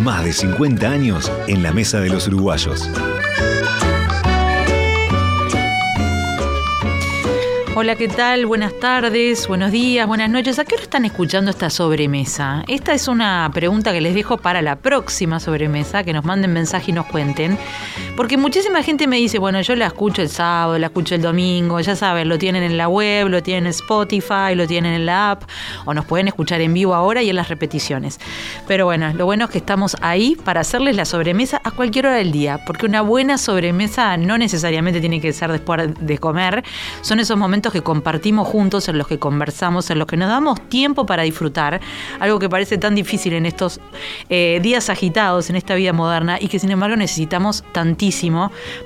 Más de 50 años en la mesa de los uruguayos. Hola, ¿qué tal? Buenas tardes, buenos días, buenas noches. ¿A qué hora están escuchando esta sobremesa? Esta es una pregunta que les dejo para la próxima sobremesa, que nos manden mensaje y nos cuenten. Porque muchísima gente me dice, bueno, yo la escucho el sábado, la escucho el domingo, ya saben, lo tienen en la web, lo tienen en Spotify, lo tienen en la app, o nos pueden escuchar en vivo ahora y en las repeticiones. Pero bueno, lo bueno es que estamos ahí para hacerles la sobremesa a cualquier hora del día, porque una buena sobremesa no necesariamente tiene que ser después de comer, son esos momentos que compartimos juntos, en los que conversamos, en los que nos damos tiempo para disfrutar, algo que parece tan difícil en estos eh, días agitados, en esta vida moderna, y que sin embargo necesitamos tantísimo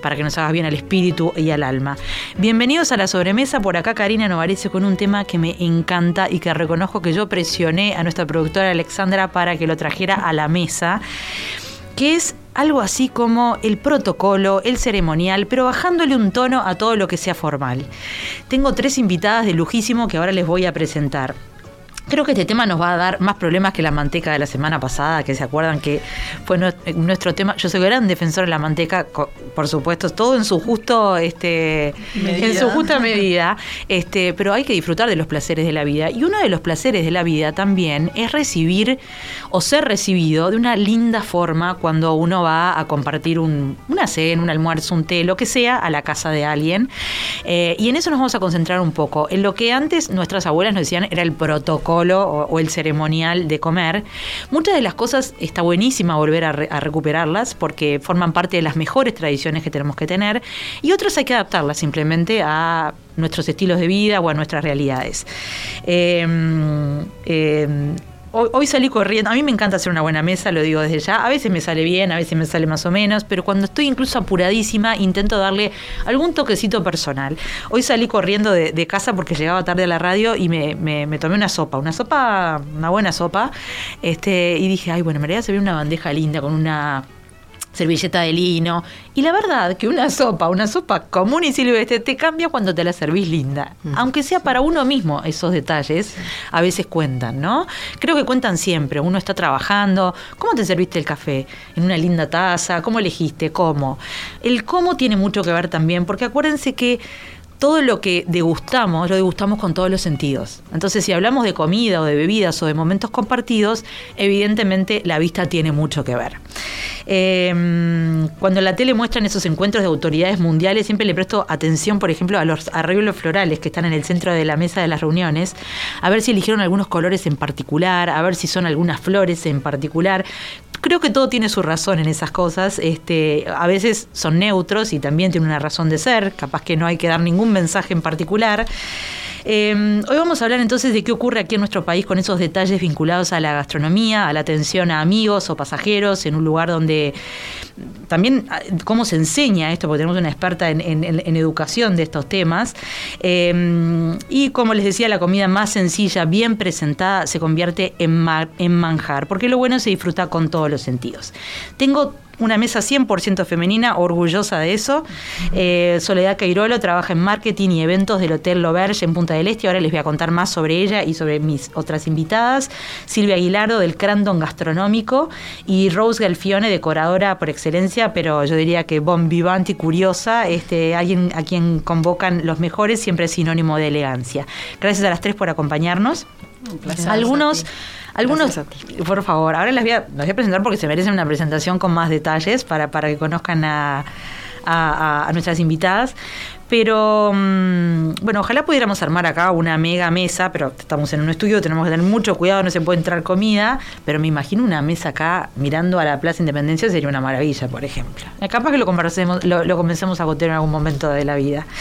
para que nos haga bien al espíritu y al alma. Bienvenidos a la sobremesa, por acá Karina Novarese con un tema que me encanta y que reconozco que yo presioné a nuestra productora Alexandra para que lo trajera a la mesa, que es algo así como el protocolo, el ceremonial, pero bajándole un tono a todo lo que sea formal. Tengo tres invitadas de lujísimo que ahora les voy a presentar. Creo que este tema nos va a dar más problemas que la manteca de la semana pasada, que se acuerdan que fue nuestro tema. Yo soy gran defensor de la manteca, por supuesto, todo en su justo, este, en su justa medida, este, pero hay que disfrutar de los placeres de la vida. Y uno de los placeres de la vida también es recibir o ser recibido de una linda forma cuando uno va a compartir un, una cena, un almuerzo, un té, lo que sea, a la casa de alguien. Eh, y en eso nos vamos a concentrar un poco. En lo que antes nuestras abuelas nos decían era el protocolo o, el ceremonial de comer. Muchas de las cosas está buenísima volver a, recuperarlas porque forman parte de las mejores tradiciones que tenemos que tener y otras hay que adaptarlas simplemente a nuestros estilos de vida o a nuestras realidades. Eh, eh, Hoy, salí corriendo. A mí me encanta hacer una buena mesa, lo digo desde ya. A veces me sale bien, a veces me sale más o menos, pero cuando estoy incluso apuradísima, intento darle algún toquecito personal. Hoy salí corriendo de, casa porque llegaba tarde a la radio y me, tomé una sopa, una sopa, una buena sopa, este, y dije, ay, bueno, me haría una bandeja linda con una servilleta de lino. Y la verdad que una sopa, una sopa común y silvestre, te cambia cuando te la servís linda. Mm. Aunque sea para uno mismo, esos detalles a veces cuentan, ¿no? Creo que cuentan siempre. Uno está trabajando. ¿Cómo te serviste el café? ¿En una linda taza? ¿Cómo elegiste? ¿Cómo? El cómo tiene mucho que ver también, porque acuérdense que todo lo que degustamos, lo degustamos con todos los sentidos. Entonces, si hablamos de comida o de bebidas o de momentos compartidos, evidentemente la vista tiene mucho que ver. Em, cuando la tele muestran esos encuentros de autoridades mundiales, siempre le presto atención, por ejemplo, a los arreglos florales que están en el centro de la mesa de las reuniones, a ver si eligieron algunos colores en particular, a ver si son algunas flores en particular. Creo que todo tiene su razón en esas cosas. Este, a veces son neutros y también tienen una razón de ser. Capaz que no hay que dar ningún mensaje en particular. Em, hoy vamos a hablar entonces de qué ocurre aquí en nuestro país con esos detalles vinculados a la gastronomía, a la atención a amigos o pasajeros en un lugar donde también ah, cómo se enseña esto, porque tenemos una experta en, educación de estos temas. Em, y como les decía, la comida más sencilla, bien presentada, se convierte en, en manjar, porque lo bueno se disfruta con todos los sentidos. Tengo una mesa 100% femenina, orgullosa de eso. Eh, Soledad Cairolo trabaja en marketing y eventos del Hotel Loverge en Punta del Este. Ahora les voy a contar más sobre ella y sobre mis otras invitadas. Silvia Aguilardo del Crandon Gastronómico y Rose Galfione, decoradora por excelencia, pero yo diría que bon vivante y curiosa, este, alguien a quien convocan los mejores, siempre es sinónimo de elegancia. Gracias a las tres por acompañarnos. Algunos algunos, por favor, ahora las voy, a, voy a presentar porque se merecen una presentación con más detalles para, para que conozcan a, a, nuestras invitadas. Pero mm, bueno, ojalá pudiéramos armar acá una mega mesa, pero estamos en un estudio, tenemos que tener mucho cuidado, no se puede entrar comida, pero me imagino una mesa acá mirando a la Plaza Independencia sería una maravilla, por ejemplo. Eh, capaz que lo conversemos, lo, lo comencemos a gotear en algún momento de la vida.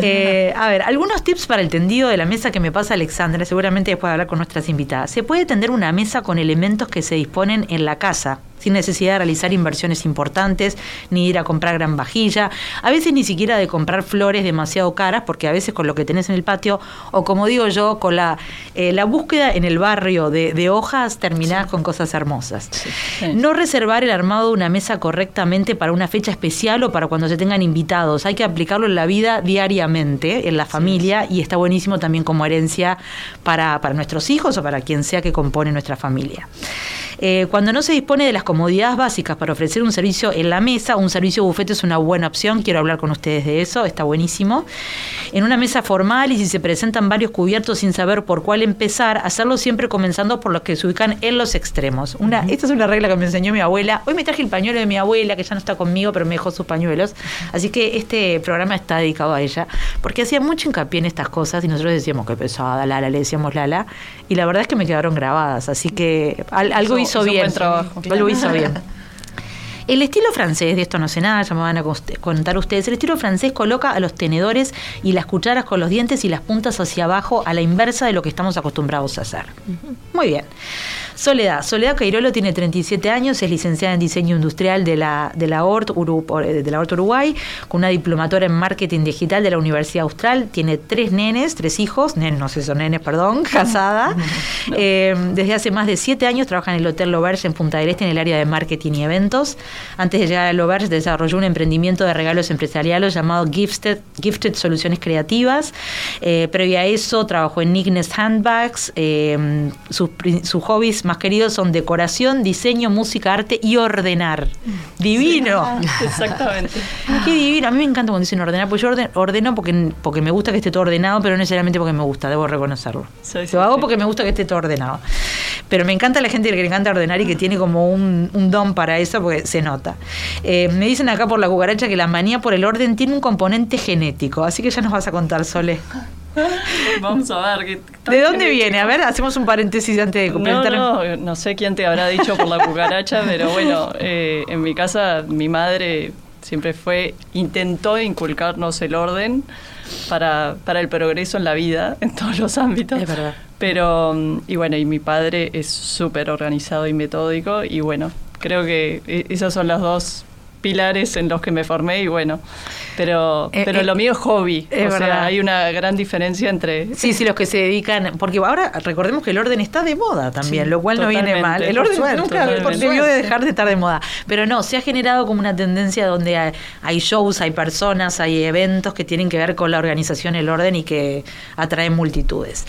Eh, a ver, algunos tips para el tendido de la mesa que me pasa Alexandra, seguramente después de hablar con nuestras invitadas. Se puede tender una mesa con elementos que se disponen en la casa sin necesidad de realizar inversiones importantes, ni ir a comprar gran vajilla, a veces ni siquiera de comprar flores demasiado caras, porque a veces con lo que tenés en el patio, o como digo yo, con la, eh, la búsqueda en el barrio de, hojas, terminás con cosas hermosas. No reservar el armado de una mesa correctamente para una fecha especial o para cuando se tengan invitados. Hay que aplicarlo en la vida diariamente, en la familia, y está buenísimo también como herencia para, para nuestros hijos o para quien sea que compone nuestra familia. Eh, cuando no se dispone de las comodidades básicas para ofrecer un servicio en la mesa, un servicio bufete es una buena opción. Quiero hablar con ustedes de eso, está buenísimo. En una mesa formal y si se presentan varios cubiertos sin saber por cuál empezar, hacerlo siempre comenzando por los que se ubican en los extremos. Una, Esta es una regla que me enseñó mi abuela. Hoy me traje el pañuelo de mi abuela, que ya no está conmigo, pero me dejó sus pañuelos. Así que este programa está dedicado a ella, porque hacía mucho hincapié en estas cosas y nosotros decíamos que pesada, Lala, le decíamos Lala, y la verdad es que me quedaron grabadas. Así que algo hizo bien. trabajo. Lo hizo bien. El estilo francés, de esto no sé nada, ya me van a contar ustedes, el estilo francés coloca a los tenedores y las cucharas con los dientes y las puntas hacia abajo a la inversa de lo que estamos acostumbrados a hacer. Muy bien. Soledad. Soledad Cairolo tiene 37 años, es licenciada en diseño industrial de la, de la, ORT, de la Uruguay, con una diplomatura en marketing digital de la Universidad Austral. Tiene tres nenes, tres hijos, nenes, no sé, son nenes, perdón, casada. Eh, desde hace más de siete años trabaja en el Hotel L'Auberge en Punta del Este en el área de marketing y eventos. Antes de llegar al L'Auberge desarrolló un emprendimiento de regalos empresariales llamado Gifted, Gifted Soluciones Creativas. Eh, previo a eso trabajó en Ignes Handbags. Eh, sus, sus hobbies más queridos son decoración, diseño, música, arte y ordenar. Divino. exactamente. Qué divino. A mí me encanta cuando dicen ordenar, porque yo ordeno porque, porque me gusta que esté todo ordenado, pero no necesariamente porque me gusta, debo reconocerlo. Lo hago porque me gusta que esté todo ordenado. Pero me encanta la gente que le encanta ordenar y que tiene como un, don para eso porque se nota. Eh, me dicen acá por la cucaracha que la manía por el orden tiene un componente genético, así que ya nos vas a contar, Sole. Vamos a ver. ¿De dónde viene? A ver, hacemos un paréntesis antes de completar. No, no, sé quién te habrá dicho por la cucaracha, pero bueno, eh, en mi casa mi madre siempre fue, intentó inculcarnos el orden para, para el progreso en la vida, en todos los ámbitos. Es verdad. Pero, mm, y bueno, y mi padre es súper organizado y metódico, y bueno, creo que eh, esas son las dos pilares en los que me formé y bueno, pero, eh, pero eh, lo mío es hobby. o sea, hay una gran diferencia entre... Sí, sí, los que se dedican, porque ahora recordemos que el orden está de moda también, lo cual no viene mal. El orden nunca debió de dejar de estar de moda. Pero no, se ha generado como una tendencia donde hay, shows, hay personas, hay eventos que tienen que ver con la organización, el orden y que atraen multitudes.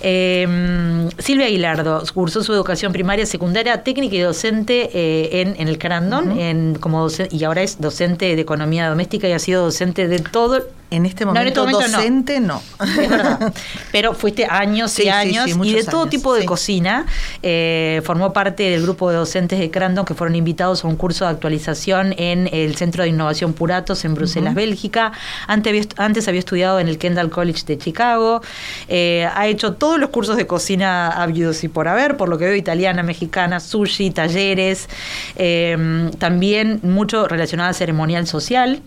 Em, Silvia Aguilardo cursó su educación primaria, secundaria, técnica y docente eh, en, en, el Carandón, en, como docente y ahora es docente de economía doméstica y ha sido docente de todo en este momento, este docente no. Es verdad. Pero fuiste años y años y de todo tipo de cocina. Eh, formó parte del grupo de docentes de Crandon que fueron invitados a un curso de actualización en el Centro de Innovación Puratos en Bruselas, Bélgica. Antes había, antes había estudiado en el Kendall College de Chicago. Eh, ha hecho todos los cursos de cocina habidos y por haber, por lo que veo italiana, mexicana, sushi, talleres. Eh, también mucho relacionado al ceremonial social.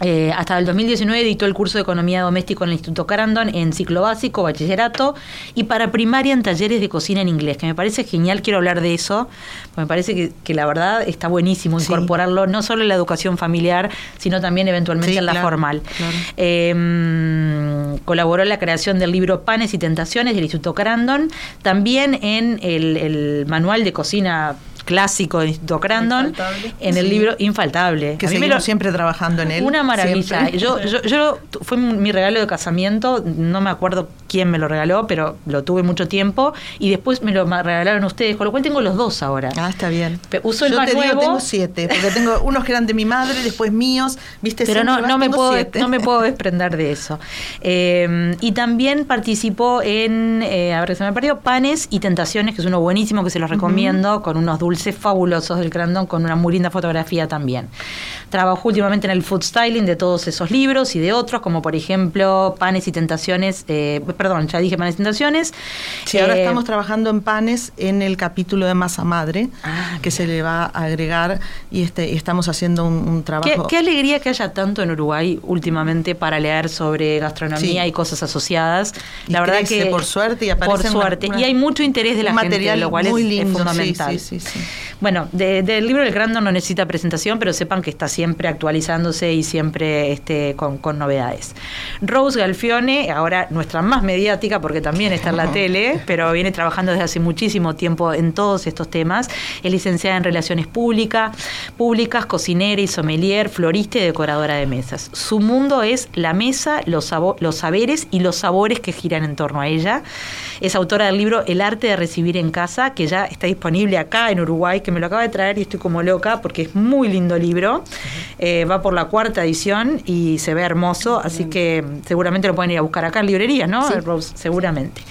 Eh, hasta el 2019 editó el curso de Economía Doméstica en el Instituto Carandon en ciclo básico, bachillerato y para primaria en talleres de cocina en inglés, que me parece genial, quiero hablar de eso, me parece que, la verdad está buenísimo incorporarlo no solo en la educación familiar, sino también eventualmente en la formal. Em, colaboró en la creación del libro Panes y Tentaciones del Instituto Carandon, también en el manual de cocina clásico de Instituto Crandon, en el libro Infaltable. Que seguimos siempre trabajando en él. Una maravilla. Yo, yo, yo, fue mi regalo de casamiento, no me acuerdo quién me lo regaló, pero lo tuve mucho tiempo y después me lo regalaron ustedes, con lo cual tengo los dos ahora. Ah, está bien. Uso el yo te Digo, tengo siete, porque tengo unos que eran de mi madre, después míos, viste. Pero no, no me puedo, no me puedo desprender de eso. Eh, y también participó en, eh, a ver, se me perdió, Panes y Tentaciones, que es uno buenísimo que se los recomiendo, con unos dulces dulces fabulosos del Crandon con una muy linda fotografía también. Trabajó últimamente en el food styling de todos esos libros y de otros, como por ejemplo Panes y Tentaciones, eh, perdón, ya dije Panes y Tentaciones. Sí, ahora eh, estamos trabajando en Panes en el capítulo de Masa Madre, ah, que se le va a agregar y este, estamos haciendo un, trabajo. ¿Qué, alegría que haya tanto en Uruguay últimamente para leer sobre gastronomía y cosas asociadas. La verdad que por suerte y por suerte y hay mucho interés de la gente, lo cual es, fundamental. sí, sí. Bueno, del libro del Grandon no necesita presentación, pero sepan que está siempre actualizándose y siempre este, con, novedades. Rose Galfione, ahora nuestra más mediática, porque también está en la tele, pero viene trabajando desde hace muchísimo tiempo en todos estos temas. Es licenciada en Relaciones Públicas, públicas cocinera y sommelier, florista y decoradora de mesas. Su mundo es la mesa, los, los saberes y los sabores que giran en torno a ella. Es autora del libro El arte de recibir en casa, que ya está disponible acá en Uruguay, que me lo acaba de traer y estoy como loca porque es muy lindo libro. Eh, va por la cuarta edición y se ve hermoso, así que seguramente lo pueden ir a buscar acá en librerías, ¿no? Rose, seguramente.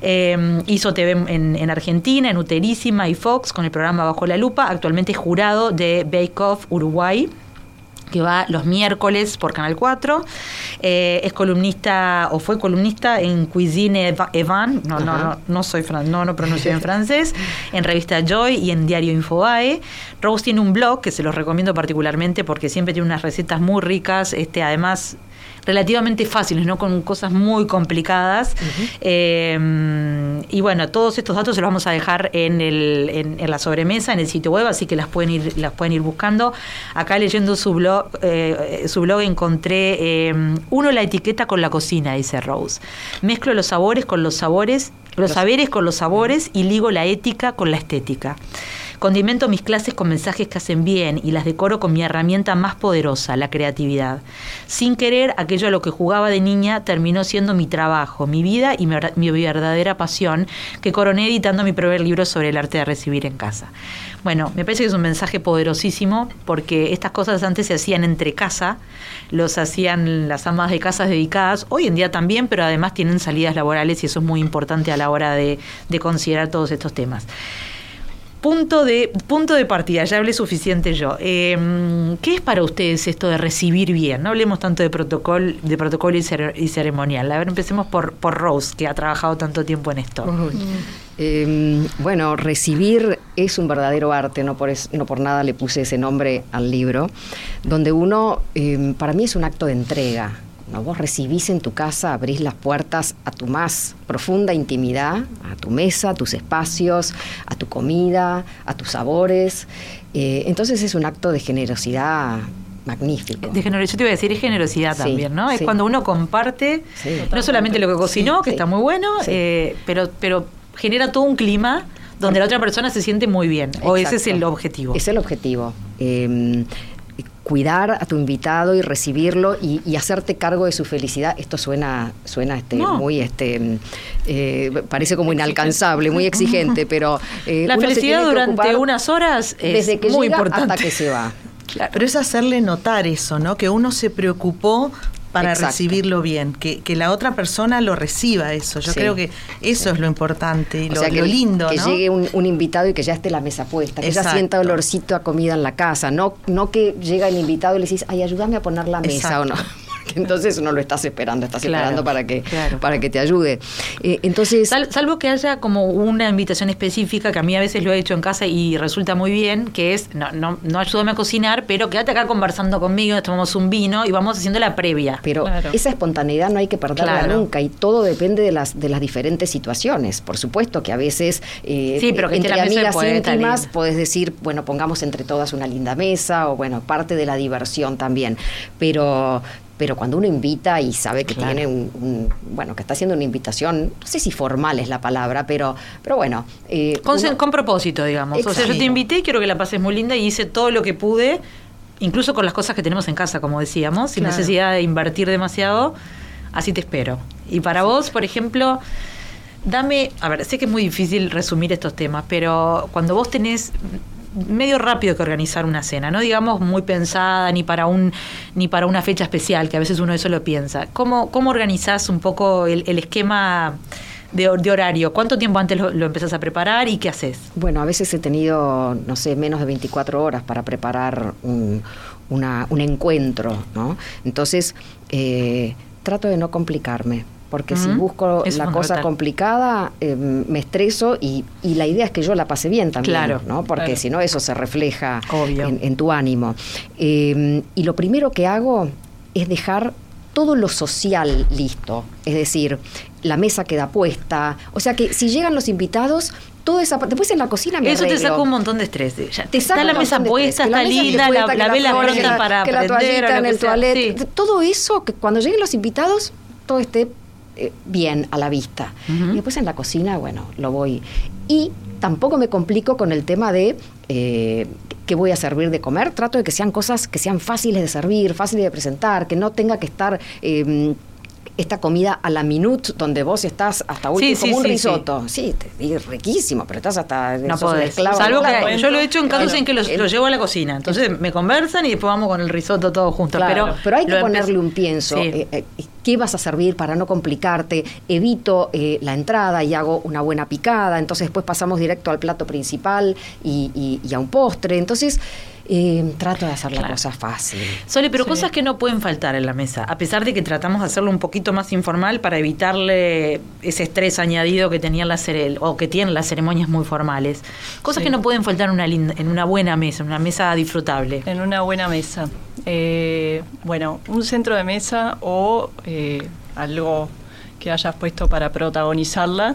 Eh, hizo TV en, en, Argentina, en Uterísima y Fox con el programa Bajo la Lupa. Actualmente es jurado de Bake Off Uruguay que va los miércoles por Canal 4. Eh, es columnista o fue columnista en Cuisine Evan, no, no, no, no soy no, no pronuncio en francés, en revista Joy y en diario Infobae. Rose tiene un blog que se los recomiendo particularmente porque siempre tiene unas recetas muy ricas, este, además relativamente fáciles, no con cosas muy complicadas. Eh, y bueno, todos estos datos se los vamos a dejar en, el, en, la sobremesa, en el sitio web, así que las pueden ir, las pueden ir buscando. Acá leyendo su blog, eh, su blog encontré eh, uno la etiqueta con la cocina, dice Rose. Mezclo los sabores con los sabores, los saberes con los sabores y ligo la ética con la estética. Condimento mis clases con mensajes que hacen bien y las decoro con mi herramienta más poderosa, la creatividad. Sin querer, aquello a lo que jugaba de niña terminó siendo mi trabajo, mi vida y mi, verdadera pasión, que coroné editando mi primer libro sobre el arte de recibir en casa. Bueno, me parece que es un mensaje poderosísimo porque estas cosas antes se hacían entre casa, los hacían las amas de casas dedicadas, hoy en día también, pero además tienen salidas laborales y eso es muy importante a la hora de considerar todos estos temas. Punto de, punto de partida, ya hablé suficiente yo. Em, ¿Qué es para ustedes esto de recibir bien? No hablemos tanto de protocolo, de protocolo y, ceremonial. A ver, empecemos por, por Rose, que ha trabajado tanto tiempo en esto. Em, bueno, recibir es un verdadero arte, no por, no por nada le puse ese nombre al libro, donde uno, em, para mí es un acto de entrega Vos recibís en tu casa, abrís las puertas a tu más profunda intimidad, a tu mesa, a tus espacios, a tu comida, a tus sabores. Eh, entonces es un acto de generosidad magnífico. De generosidad, yo te iba a decir, es generosidad también, ¿no? Es cuando uno comparte, no solamente lo que cocinó, que está muy bueno, eh, pero, pero genera todo un clima donde la otra persona se siente muy bien. O ese es el objetivo. Es el objetivo. Em, cuidar a tu invitado y recibirlo y, hacerte cargo de su felicidad. Esto suena, suena este, muy, este, eh, parece como inalcanzable, muy exigente, pero eh, la felicidad durante unas horas es desde que muy importante hasta que se va. Pero es hacerle notar eso, ¿no? Que uno se preocupó para recibirlo bien, que, la otra persona lo reciba eso. Yo creo que eso es lo importante y lo, lindo. Que llegue un, invitado y que ya esté la mesa puesta, que ya sienta olorcito a comida en la casa, no, no que llega el invitado y le decís, ay, ayúdame a poner la mesa o no. entonces no lo estás esperando, estás esperando para que, para que te ayude. Eh, entonces, salvo que haya como una invitación específica, que a mí a veces lo he hecho en casa y resulta muy bien, que es, no, no, no ayúdame a cocinar, pero quédate acá conversando conmigo, tomamos un vino y vamos haciendo la previa. Pero esa espontaneidad no hay que perderla nunca y todo depende de las, de las diferentes situaciones. Por supuesto que a veces eh, sí, pero que entre amigas íntimas puedes decir, bueno, pongamos entre todas una linda mesa o bueno, parte de la diversión también. Pero pero cuando uno invita y sabe que tiene un, bueno, que está haciendo una invitación, no sé si formal es la palabra, pero, pero bueno. Eh, con, propósito, digamos. O sea, yo te invité y quiero que la pases muy linda y hice todo lo que pude, incluso con las cosas que tenemos en casa, como decíamos, sin necesidad de invertir demasiado, así te espero. Y para vos, por ejemplo, dame, a ver, sé que es muy difícil resumir estos temas, pero cuando vos tenés medio rápido que organizar una cena, no digamos muy pensada ni para un ni para una fecha especial, que a veces uno eso lo piensa. ¿Cómo, cómo organizás un poco el, esquema de, horario? ¿Cuánto tiempo antes lo, empezás a preparar y qué haces? Bueno, a veces he tenido, no sé, menos de 24 horas para preparar un, un encuentro, ¿no? Entonces, eh, trato de no complicarme porque si busco la cosa complicada eh, me estreso y, la idea es que yo la pase bien también, claro, ¿no? porque si no eso se refleja en, tu ánimo. Eh, y lo primero que hago es dejar todo lo social listo, es decir, la mesa queda puesta, o sea que si llegan los invitados, toda esa Después en la cocina me Eso te saca un montón de estrés. Ya, te está la mesa puesta, está linda, la, la, vela pronta para que la toallita en el toilet. Todo eso, que cuando lleguen los invitados, todo esté eh, bien a la vista. Y después en la cocina, bueno, lo voy. Y tampoco me complico con el tema de eh, qué voy a servir de comer. Trato de que sean cosas que sean fáciles de servir, fáciles de presentar, que no tenga que estar... Eh, esta comida a la minute donde vos estás hasta último como un risotto. Sí, es riquísimo, pero estás hasta no podés. Salvo que yo lo he hecho en casos en que los, lo llevo a la cocina. Entonces me conversan y después vamos con el risotto todos juntos. pero, pero hay que ponerle un pienso. Eh, eh, ¿Qué vas a servir para no complicarte? Evito eh, la entrada y hago una buena picada. Entonces después pasamos directo al plato principal y, y a un postre. Entonces eh, trato de hacer la cosa fácil. Sole, pero cosas que no pueden faltar en la mesa, a pesar de que tratamos de hacerlo un poquito más informal para evitarle ese estrés añadido que tenían las o que tienen las ceremonias muy formales. Cosas que no pueden faltar en una, en una buena mesa, en una mesa disfrutable. En una buena mesa. Eh, bueno, un centro de mesa o eh, algo que hayas puesto para protagonizarla.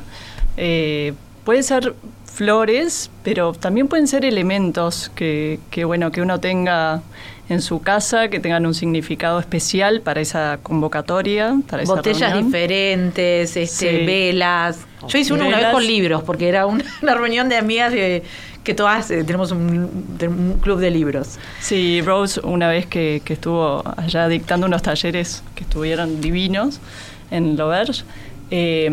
puede ser flores, pero también pueden ser elementos que, que, bueno, que uno tenga en su casa, que tengan un significado especial para esa convocatoria, para Botellas diferentes, este, velas. Yo hice una, vez con libros, porque era una, reunión de amigas que todas eh, tenemos un, club de libros. Sí, Rose una vez que, estuvo allá dictando unos talleres que estuvieron divinos en Loverge, eh,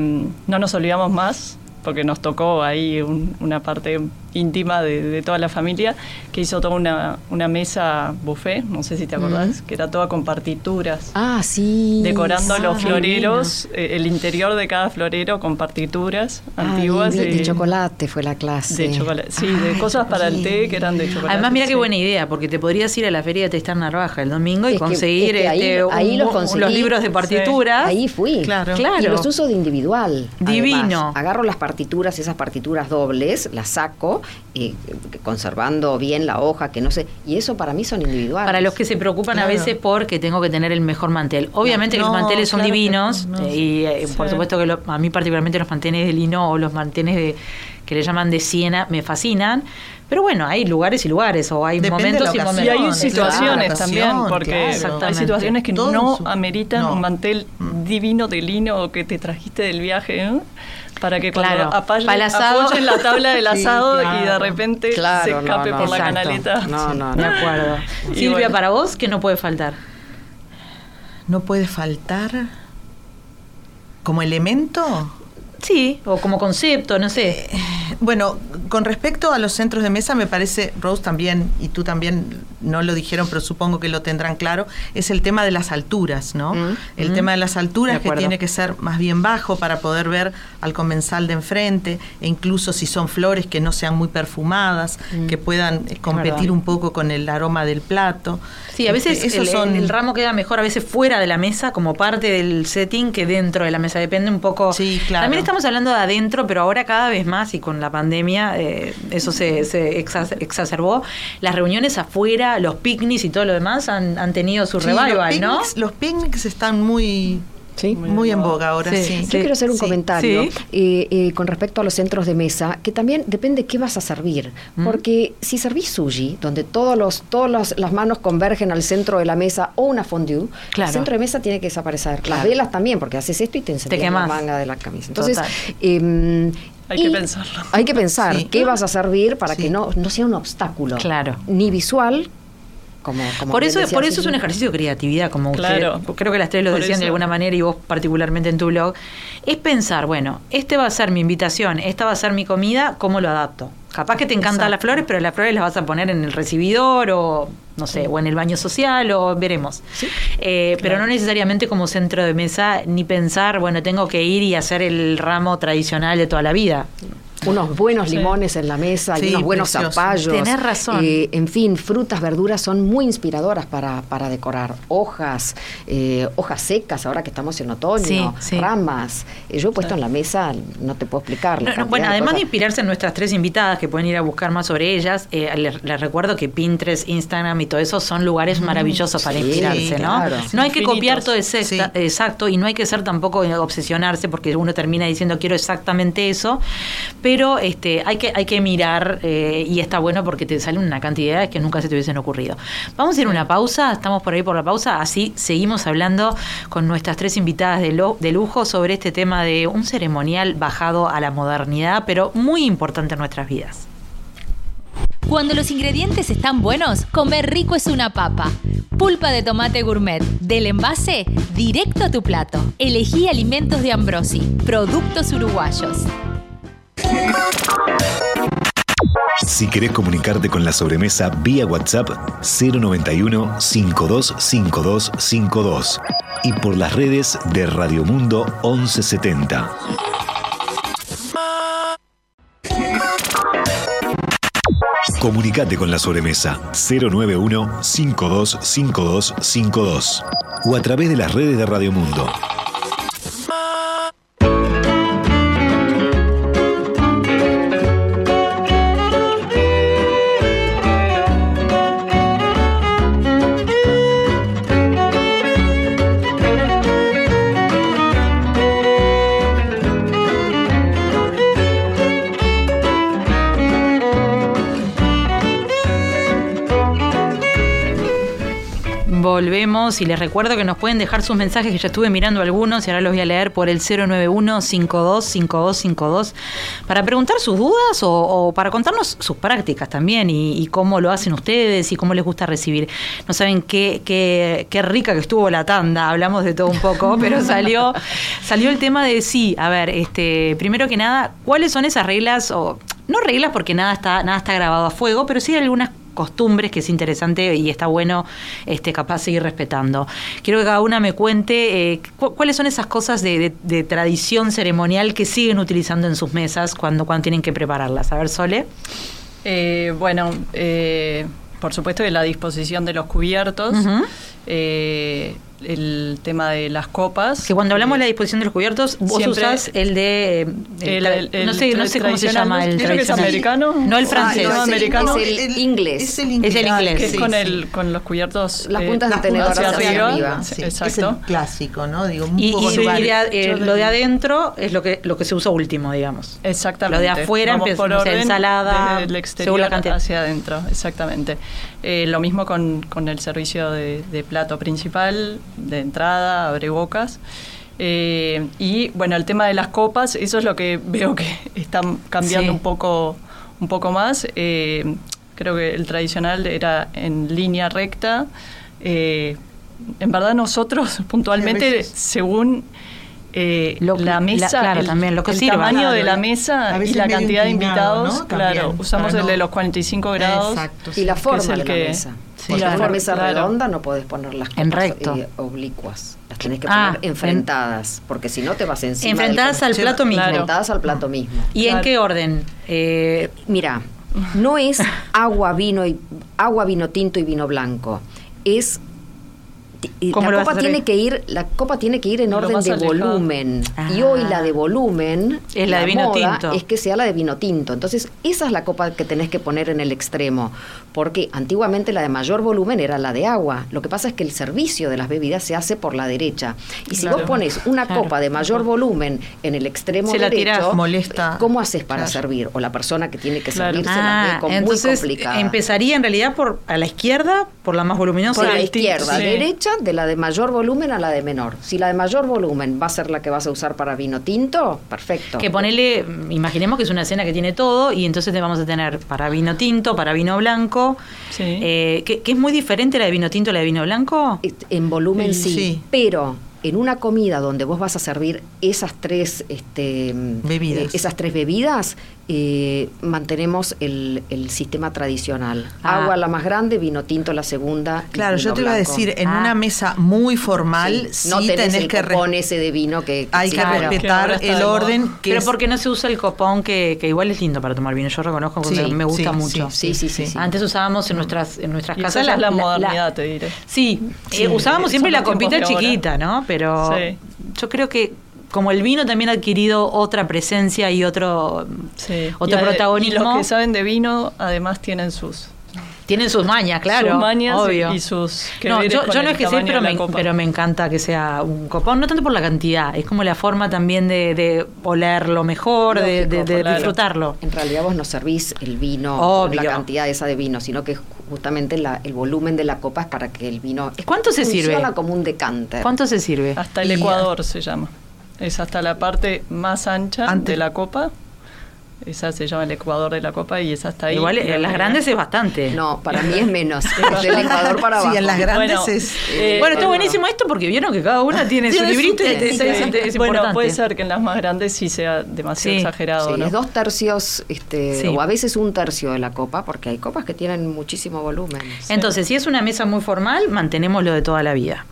no nos olvidamos más porque nos tocó ahí una parte íntima de, toda la familia, que hizo toda una, una mesa buffet, no sé si te acordás, que era toda con partituras. Ah, sí. Decorando los floreros, eh, el interior de cada florero con partituras antiguas. De, chocolate fue la clase. De chocolate, sí, de cosas para el té que eran de chocolate. Además, mira qué buena idea, porque te podrías ir a la feria de Testar Narvaja el domingo y conseguir este, los, libros de partituras. Ahí fui. Claro. claro. Y los uso de individual. Divino. agarro las partituras, esas partituras dobles, las saco y conservando bien la hoja, que no sé, y eso para mí son individuales. Para los que se preocupan a veces porque tengo que tener el mejor mantel. Obviamente que los manteles son divinos eh, y eh, por supuesto que a mí particularmente los manteles de lino o los manteles de que le llaman de siena me fascinan. Pero bueno, hay lugares y lugares, o hay momentos y momentos. Y hay situaciones también, porque hay situaciones que no ameritan un mantel mm. divino de lino que te trajiste del viaje. ¿eh? Para que cuando apoyen la tabla del asado y de repente se escape por la canaleta. No, no, de acuerdo. Silvia, para vos, ¿qué no puede faltar? No puede faltar como elemento. Sí, o como concepto, no sé. Eh, bueno, con respecto a los centros de mesa, me parece, Rose también, y tú también no lo dijeron, pero supongo que lo tendrán claro, es el tema de las alturas, ¿no? Mm, el mm. tema de las alturas que tiene que ser más bien bajo para poder ver al comensal de enfrente, e incluso si son flores que no sean muy perfumadas, mm. que puedan eh, competir un poco con el aroma del plato. Sí, a veces este, el, son... el, ramo queda mejor a veces fuera de la mesa como parte del setting que dentro de la mesa, depende un poco. Sí, claro. También estamos hablando de adentro, pero ahora cada vez más y con la pandemia eh, eso se, se exacerbó. Las reuniones afuera los picnics y todo lo demás han, tenido su revival, ¿no? Los picnics están muy Sí, muy, en boga ahora. Sí, Yo quiero hacer un comentario eh, eh, con respecto a los centros de mesa, que también depende qué vas a servir. Mm. Porque si servís sushi, donde todos los, todas las manos convergen al centro de la mesa, o una fondue, el centro de mesa tiene que desaparecer. Las velas también, porque haces esto y te encendés la manga de la camisa. Entonces, em, hay que pensarlo. Hay que pensar qué vas a servir para que no, no sea un obstáculo. Claro. Ni visual por eso, por eso es un ejercicio de creatividad, como claro, creo que las tres lo decían de alguna manera y vos particularmente en tu blog, es pensar, bueno, este va a ser mi invitación, esta va a ser mi comida, ¿cómo lo adapto? Capaz que te encantan las flores, pero las flores las vas a poner en el recibidor o, no sé, o en el baño social o veremos. Eh, pero no necesariamente como centro de mesa, ni pensar, bueno, tengo que ir y hacer el ramo tradicional de toda la vida unos buenos limones en la mesa, y unos buenos zapallos. Tenés razón. Eh, en fin, frutas, verduras son muy inspiradoras para, para decorar. Hojas, eh, hojas secas, ahora que estamos en otoño, ramas. Eh, yo he puesto en la mesa, no te puedo explicar. bueno, además de, inspirarse en nuestras tres invitadas, que pueden ir a buscar más sobre ellas, les, recuerdo que Pinterest, Instagram y todo eso son lugares maravillosos para inspirarse, ¿no? No hay que copiar todo exacto y no hay que ser tampoco obsesionarse porque uno termina diciendo quiero exactamente eso, pero pero este, hay, que, mirar eh, y está bueno porque te salen una cantidad que nunca se te hubiesen ocurrido. Vamos a ir a una pausa, estamos por ahí por la pausa, así seguimos hablando con nuestras tres invitadas de, de lujo sobre este tema de un ceremonial bajado a la modernidad, pero muy importante en nuestras vidas. Cuando los ingredientes están buenos, comer rico es una papa. Pulpa de tomate gourmet, del envase directo a tu plato. Elegí alimentos de Ambrosi, productos uruguayos. Si querés comunicarte con la sobremesa vía WhatsApp 091 525252 y por las redes de Radio Mundo 1170. Comunicate con la sobremesa 091 525252 o a través de las redes de Radio Mundo. Volvemos y les recuerdo que nos pueden dejar sus mensajes, que ya estuve mirando algunos y ahora los voy a leer por el 091-525252 para preguntar sus dudas o, para contarnos sus prácticas también y, cómo lo hacen ustedes y cómo les gusta recibir. No saben qué, qué, qué rica que estuvo la tanda, hablamos de todo un poco, pero salió, salió el tema de sí, a ver, este, primero que nada, ¿cuáles son esas reglas o no reglas porque nada está, nada está grabado a fuego, pero sí hay algunas costumbres que es interesante y está bueno este capaz seguir respetando. Quiero que cada una me cuente eh, cuáles son esas cosas de, tradición ceremonial que siguen utilizando en sus mesas cuando, cuando tienen que prepararlas. A ver, Sole. Eh, bueno, eh, por supuesto que la disposición de los cubiertos el tema de las copas. Que cuando hablamos de la disposición de los cubiertos, vos usás el de. El, no sé, no sé cómo se llama el tradicional. americano. No el francés. no, americano. Es el, inglés. Es el inglés. Es el inglés. Que es con, el, con los cubiertos. Las puntas de tenedor hacia, arriba. exacto. Es el clásico, ¿no? Digo, un y, poco y, eh, lo de adentro es lo que, lo que se usa último, digamos. Exactamente. Lo de afuera empieza por orden, ensalada. El exterior hacia adentro, exactamente. Eh, lo mismo con, con el servicio de, de plato principal, de entrada, abre bocas. Eh, y bueno, el tema de las copas, eso es lo que veo que están cambiando un poco un poco más. Eh, creo que el tradicional era en línea recta. Eh, en verdad nosotros puntualmente, según la mesa, el, también, lo que el tamaño de la mesa y la cantidad de invitados, claro, usamos el de los 45 grados. Y la forma de la mesa. Sí, en una mesa redonda no podés poner las en recto. Eh, oblicuas. Las tenés que ah, poner enfrentadas, porque si no te vas encima. Enfrentadas al plato mismo. Enfrentadas al plato mismo. ¿Y en qué orden? Eh, Mira, no es agua, vino y agua, vino tinto y vino blanco. Es la copa tiene que ir la copa tiene que ir en orden de volumen. Y hoy la de volumen es la, de vino tinto. es que sea la de vino tinto. Entonces esa es la copa que tenés que poner en el extremo porque antiguamente la de mayor volumen era la de agua. Lo que pasa es que el servicio de las bebidas se hace por la derecha. Y si vos pones una copa de mayor volumen en el extremo se derecho molesta. cómo haces para servir o la persona que tiene que servir se la ve ah, entonces, muy complicada. empezaría en realidad por a la izquierda por la más voluminosa por la izquierda derecha de la de mayor volumen a la de menor. Si la de mayor volumen va a ser la que vas a usar para vino tinto, perfecto. Que ponele, imaginemos que es una cena que tiene todo y entonces te vamos a tener para vino tinto, para vino blanco, eh, que, es muy diferente la de vino tinto a la de vino blanco. En volumen sí. pero en una comida donde vos vas a servir esas tres este, bebidas, eh, esas tres bebidas eh, mantenemos el, sistema tradicional. Ah. Agua la más grande, vino tinto la segunda. Claro, yo te iba a decir, en una ah. mesa muy formal, sí, no tenés, el que copón ese de vino que, hay que respetar el orden. Pero porque no se usa el copón que, igual es lindo para tomar vino. Yo reconozco que me gusta mucho. Sí, sí, sí, Antes usábamos en nuestras en nuestras casas esa la, modernidad, te diré. Sí, eh, usábamos siempre la copita chiquita, ¿no? Pero yo creo que como el vino también ha adquirido otra presencia y otro, otro protagonismo. Y los que saben de vino además tienen sus Tienen sus mañas, claro. Sus mañas obvio. y sus. No, yo, yo no es que sé, pero me, pero me encanta que sea un copón, no tanto por la cantidad, es como la forma también de, de olerlo mejor, de, disfrutarlo. En realidad vos no servís el vino, la cantidad esa de vino, sino que justamente la, el volumen de la copa es para que el vino. ¿Cuánto se sirve? como un decante. ¿Cuánto se sirve? Hasta el Ecuador se llama. Es hasta la parte más ancha de la copa esa se llama el Ecuador de la Copa y esa está ahí. Igual en las grandes es bastante. No, para mí es menos. del Ecuador para abajo. Sí, en las grandes es. Eh, bueno, está buenísimo esto porque vieron que cada una tiene su librito y es, Bueno, puede ser que en las más grandes sí sea demasiado exagerado. Sí, es dos tercios, este, o a veces un tercio de la copa, porque hay copas que tienen muchísimo volumen. Entonces, si es una mesa muy formal, mantenemos lo de toda la vida.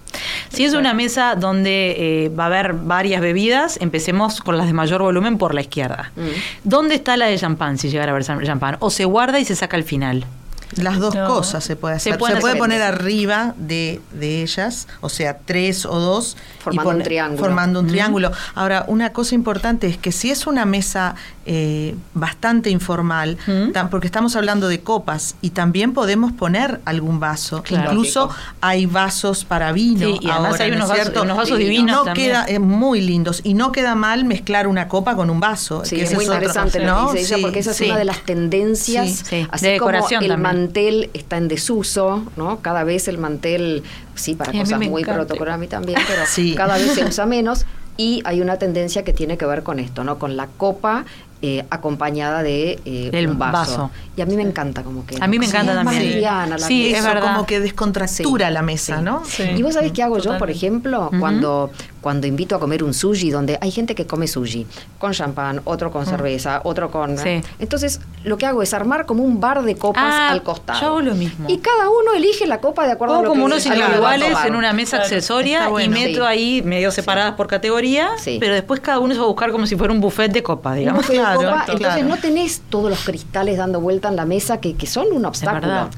Si es una mesa donde eh, va a haber varias bebidas, empecemos con las de mayor volumen por la izquierda. Mm. ¿Dónde está la de champán si llegara a haber champán? O se guarda y se saca al final. Las dos cosas se puede hacer. Se, puede poner arriba de, ellas, o sea, tres o dos. Formando un triángulo. Formando un triángulo. Ahora, una cosa importante es que si es una mesa eh, bastante informal, porque estamos hablando de copas y también podemos poner algún vaso. Incluso hay vasos para vino. y además hay unos, vasos, divinos. No queda eh, muy lindos y no queda mal mezclar una copa con un vaso. Sí, es muy interesante lo que dice ella porque esa es una de las tendencias. Así de decoración como el mantel está en desuso, ¿no? Cada vez el mantel, sí, para cosas muy protocolares a mí también, pero cada vez se usa menos. Y hay una tendencia que tiene que ver con esto, ¿no? Con la copa eh, acompañada de eh, un vaso. Y a mí me encanta como que. A mí me encanta también. sí, es verdad. Como que descontractura la mesa, ¿no? Y vos sabés qué hago yo, por ejemplo, cuando cuando invito a comer un sushi, donde hay gente que come sushi con champán, otro con cerveza, otro con... Entonces, lo que hago es armar como un bar de copas ah, al costado. Yo hago lo mismo. Y cada uno elige la copa de acuerdo a lo como que unos individuales en una mesa accesoria y meto ahí medio separadas por categoría, pero después cada uno se va a buscar como si fuera un buffet de copas, digamos. Claro, entonces no tenés todos los cristales dando vuelta en la mesa que, que son un obstáculo.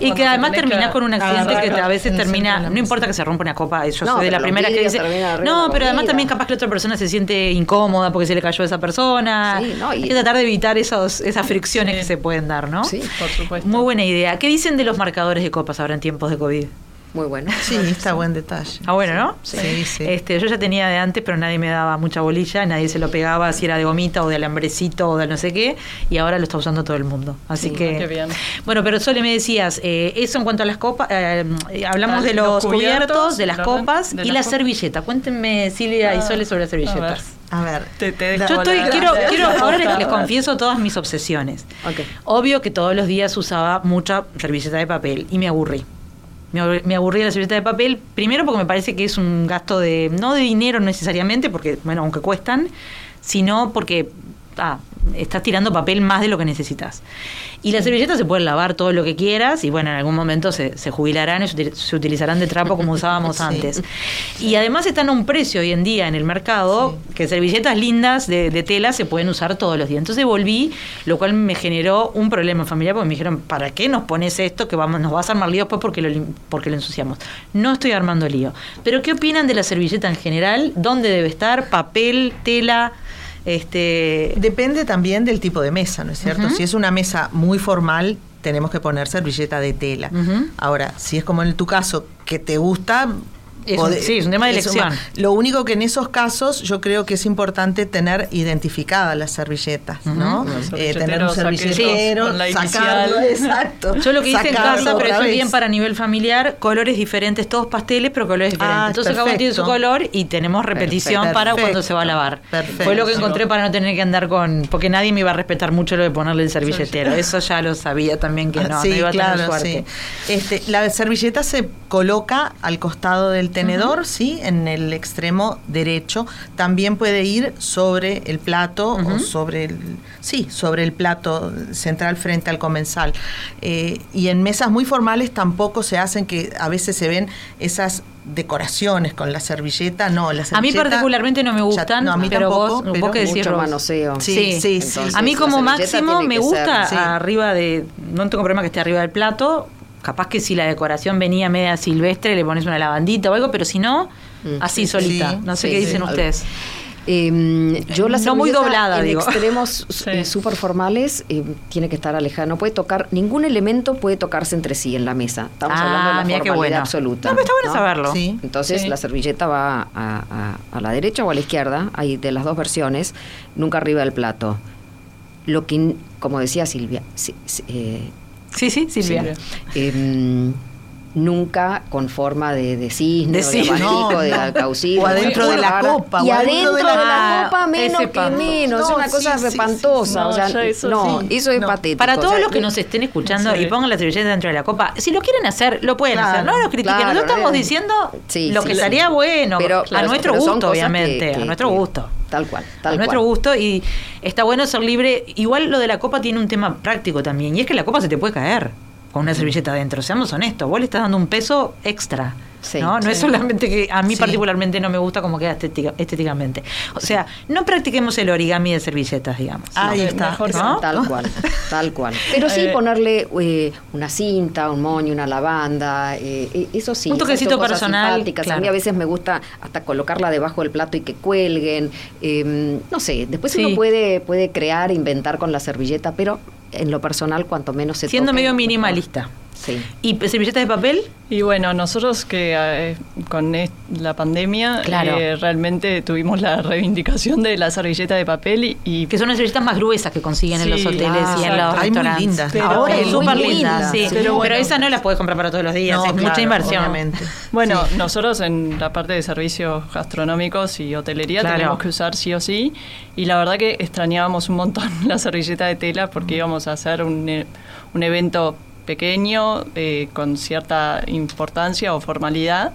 y que además terminás con un accidente que a veces termina, no importa que se rompa una copa, yo soy de la primera que dice, no, pero además también capaz que la otra persona se siente incómoda porque se le cayó a esa persona. Sí, no, y Hay que tratar de evitar esos, esas fricciones que se pueden dar, ¿no? Sí, por supuesto. Muy buena idea. ¿Qué dicen de los marcadores de copas ahora en tiempos de COVID? Muy bueno. Sí, está buen detalle. Ah, bueno, ¿no? Sí, sí. Este, yo ya tenía de antes, pero nadie me daba mucha bolilla, nadie se lo pegaba si era de gomita o de alambrecito o de no sé qué, y ahora lo está usando todo el mundo. Así que. Qué bien. Bueno, pero Sole me decías, eh, eso en cuanto a las copas, eh, hablamos de los, cubiertos, de las copas y la servilleta. Cuéntenme, Silvia y ah, Sole, sobre las servilletas. A ver, te, yo estoy, quiero, quiero, ahora les, confieso todas mis obsesiones. Obvio que todos los días usaba mucha servilleta de papel y me aburrí. Me, aburría la servilleta de papel, primero porque me parece que es un gasto de, no de dinero necesariamente, porque, bueno, aunque cuestan, sino porque estás tirando papel más de lo que necesitas. Y las servilletas se pueden lavar todo lo que quieras y bueno, en algún momento se, jubilarán y se utilizarán de trapo como usábamos antes. Y además están a un precio hoy en día en el mercado que servilletas lindas de, tela se pueden usar todos los días. Entonces volví, lo cual me generó un problema familiar porque me dijeron, ¿para qué nos pones esto que vamos, nos vas a armar lío después porque lo, porque lo ensuciamos? No estoy armando lío. Pero ¿qué opinan de la servilleta en general? ¿Dónde debe estar? ¿Papel? ¿Tela? Este... Depende también del tipo de mesa, ¿no es cierto? Si es una mesa muy formal, tenemos que poner servilleta de tela. Ahora, si es como en tu caso, que te gusta, sí, es un tema de elección. lo único que en esos casos yo creo que es importante tener identificadas las servilletas, ¿no? Eh, tener un servilletero, sacarlo, exacto. Yo lo que hice en casa, pero eso bien para nivel familiar, colores diferentes, todos pasteles, pero colores diferentes. Ah, Entonces cada uno tiene su color y tenemos repetición para cuando se va a lavar. Fue lo que encontré para no tener que andar con, porque nadie me iba a respetar mucho lo de ponerle el servilletero. Eso ya lo sabía también que no, no iba a tener suerte. Este, la servilleta se coloca al costado del tenedor, ¿sí? En el extremo derecho. También puede ir sobre el plato o sobre el, sí, sobre el plato central frente al comensal. Eh, y en mesas muy formales tampoco se hacen que a veces se ven esas decoraciones con la servilleta, no, la A mí particularmente no me gustan, no, a mí pero tampoco, vos, vos que mucho manoseo. Sí, sí, sí, A mí como máximo me gusta arriba de, no tengo problema que esté arriba del plato, capaz que si la decoración venía media silvestre le pones una lavandita o algo, pero si no, mm. así solita. no sé qué dicen ustedes. Em, yo la no muy doblada, en digo. extremos eh, súper formales eh, tiene que estar alejada. No puede tocar, ningún elemento puede tocarse entre sí en la mesa. Estamos Ah, hablando de la formalidad bueno. absoluta. No, pero está bueno saberlo. Sí. Entonces Sí. la servilleta va a, a- a la derecha o a la izquierda, hay de las dos versiones, nunca arriba del plato. Lo que, como decía Silvia, si- si- eh, Sí, sí, Silvia. Em, nunca con forma de, de cisne, De o de No, de no. O adentro de la copa, Y adentro de la- la, Ah, copa menos que menos. es No, una cosa sí, espantosa. sí. o sea, eso no, eso es patético. Para o todos sea, los que no- nos estén escuchando y pongan la servilleta dentro de la copa, si lo quieren hacer, lo pueden Claro, hacer. No lo critiquen. claro, no estamos eh. diciendo lo que estaría bueno, Pero, a nuestro pero gusto, que- obviamente, que- a nuestro gusto. Tal cual, tal a nuestro cual. gusto y está bueno ser libre. Igual lo de la copa tiene un tema práctico también, y es que la copa se te puede caer con una servilleta adentro, seamos honestos, vos le estás dando un peso extra. Sí, ¿no? no sí. es solamente que a mí Sí. particularmente no me gusta cómo queda estética- estéticamente. O sea, no practiquemos el origami de servilletas, digamos. Ahí No, está. mejor. ¿no? Tal cual, tal cual. Pero sí Eh, ponerle eh, una cinta, un moño, una lavanda, eh, eh, eso sí. Un toquecito personal. A mí a veces me gusta hasta colocarla debajo del plato y que cuelguen. eh, no sé, después Sí. uno puede, puede crear, inventar con la servilleta, pero en lo personal, cuanto menos se Siendo toque, medio mejor. Sí. ¿Y servilletas de papel? Y bueno, nosotros que eh, con la pandemia Claro. eh, realmente tuvimos la reivindicación de la servilleta de papel y, y Que son las servilletas más gruesas que consiguen en los hoteles y en exacto. los Hay muy restaurantes. lindas. Pero- Ahora es muy súper lindas, lindas, sí. sí. Pero, Pero bueno. esas no las puedes comprar para todos los días, No, es mucha claro, inversión. obviamente. Bueno, Sí. nosotros en la parte de servicios gastronómicos y hotelería Claro. tenemos que usar sí o sí. Y la verdad que extrañábamos un montón la servilleta de tela porque íbamos a hacer un, e- un evento pequeño eh, con cierta importancia o formalidad.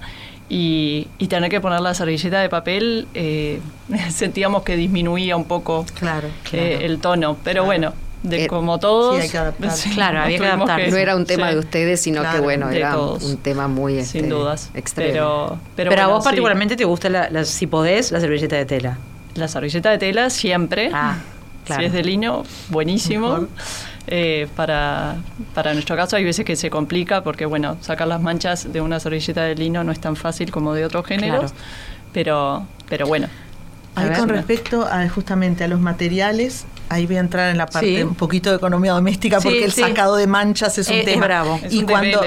Y, y tener que poner la servilleta de papel eh, sentíamos que disminuía un poco Claro, eh, el tono. Pero bueno, de Eh, como todos. sí, hay que adaptarse. Claro, había que adaptarse. No era un tema sí. de ustedes, sino Claro, que bueno, era todos. un tema muy este, Sin dudas. extremo. Pero, pero, Pero, a vos sí. particularmente te gusta, la, la- si podés, la servilleta de tela. La servilleta de tela siempre. Ah, claro. Si es de lino, buenísimo. Mejor. Eh, para, para nuestro caso hay veces que se complica porque, bueno, sacar las manchas de una servilleta de lino no es tan fácil como de otros géneros. Claro. Pero, pero bueno. Ahí A ver. con respecto a justamente a los materiales, ahí voy a entrar en la parte Sí. un poquito de economía doméstica Sí, porque el sí. sacado de manchas es un Eh, es tema. bravo. Es y un cuando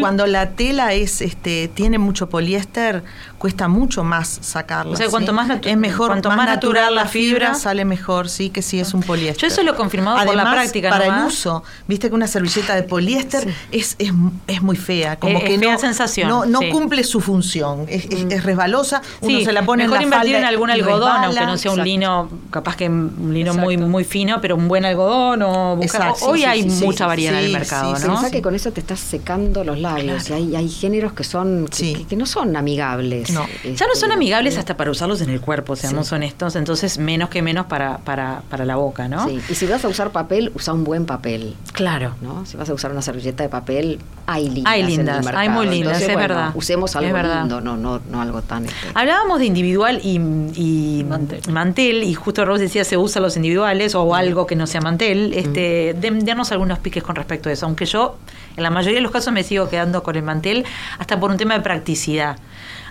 cuando la tela es este tiene mucho poliéster, cuesta mucho más sacarla. O sea, ¿sí? cuanto más natu- es mejor cuanto más más natural natural la fibra, fibra. sale mejor, sí, que sí es un poliéster. Yo eso lo he confirmado por la Además, práctica para el uso, viste que una servilleta de poliéster es, es, es muy fea, como Es- que es no sensación, no, no sí. cumple su función, es, es- es resbalosa, uno Sí, se la pone en mejor la invertir falda en algún algodón, resbala. aunque no sea un Exacto. lino, capaz que un lino muy Exacto. muy fino, pero un buen algodón o buscar- Hoy sí, hay sí, sí, mucha sí, variedad en sí, el mercado, sí, ¿no? Pensá que con eso te estás secando los labios y hay, hay géneros que son Sí. que no son amigables. No. Ya no son amigables hasta para usarlos en el cuerpo, seamos honestos, entonces menos que menos para, para, para la boca, ¿no? Sí. Y si vas a usar papel, usa un buen papel. Claro. ¿no? Si vas a usar una servilleta de papel, hay lindas. Hay en el lindas, mercado. hay muy lindas, Entonces, es bueno, verdad. Usemos algo verdad. lindo, no, no, no algo tan. este, Hablábamos de individual y, y Mantel. mantel, y justo Rose decía se usan los individuales o algo que no sea mantel. Este, den- Denos algunos piques con respecto a eso, aunque yo en la mayoría de los casos me sigo quedando con el mantel, hasta por un tema de practicidad.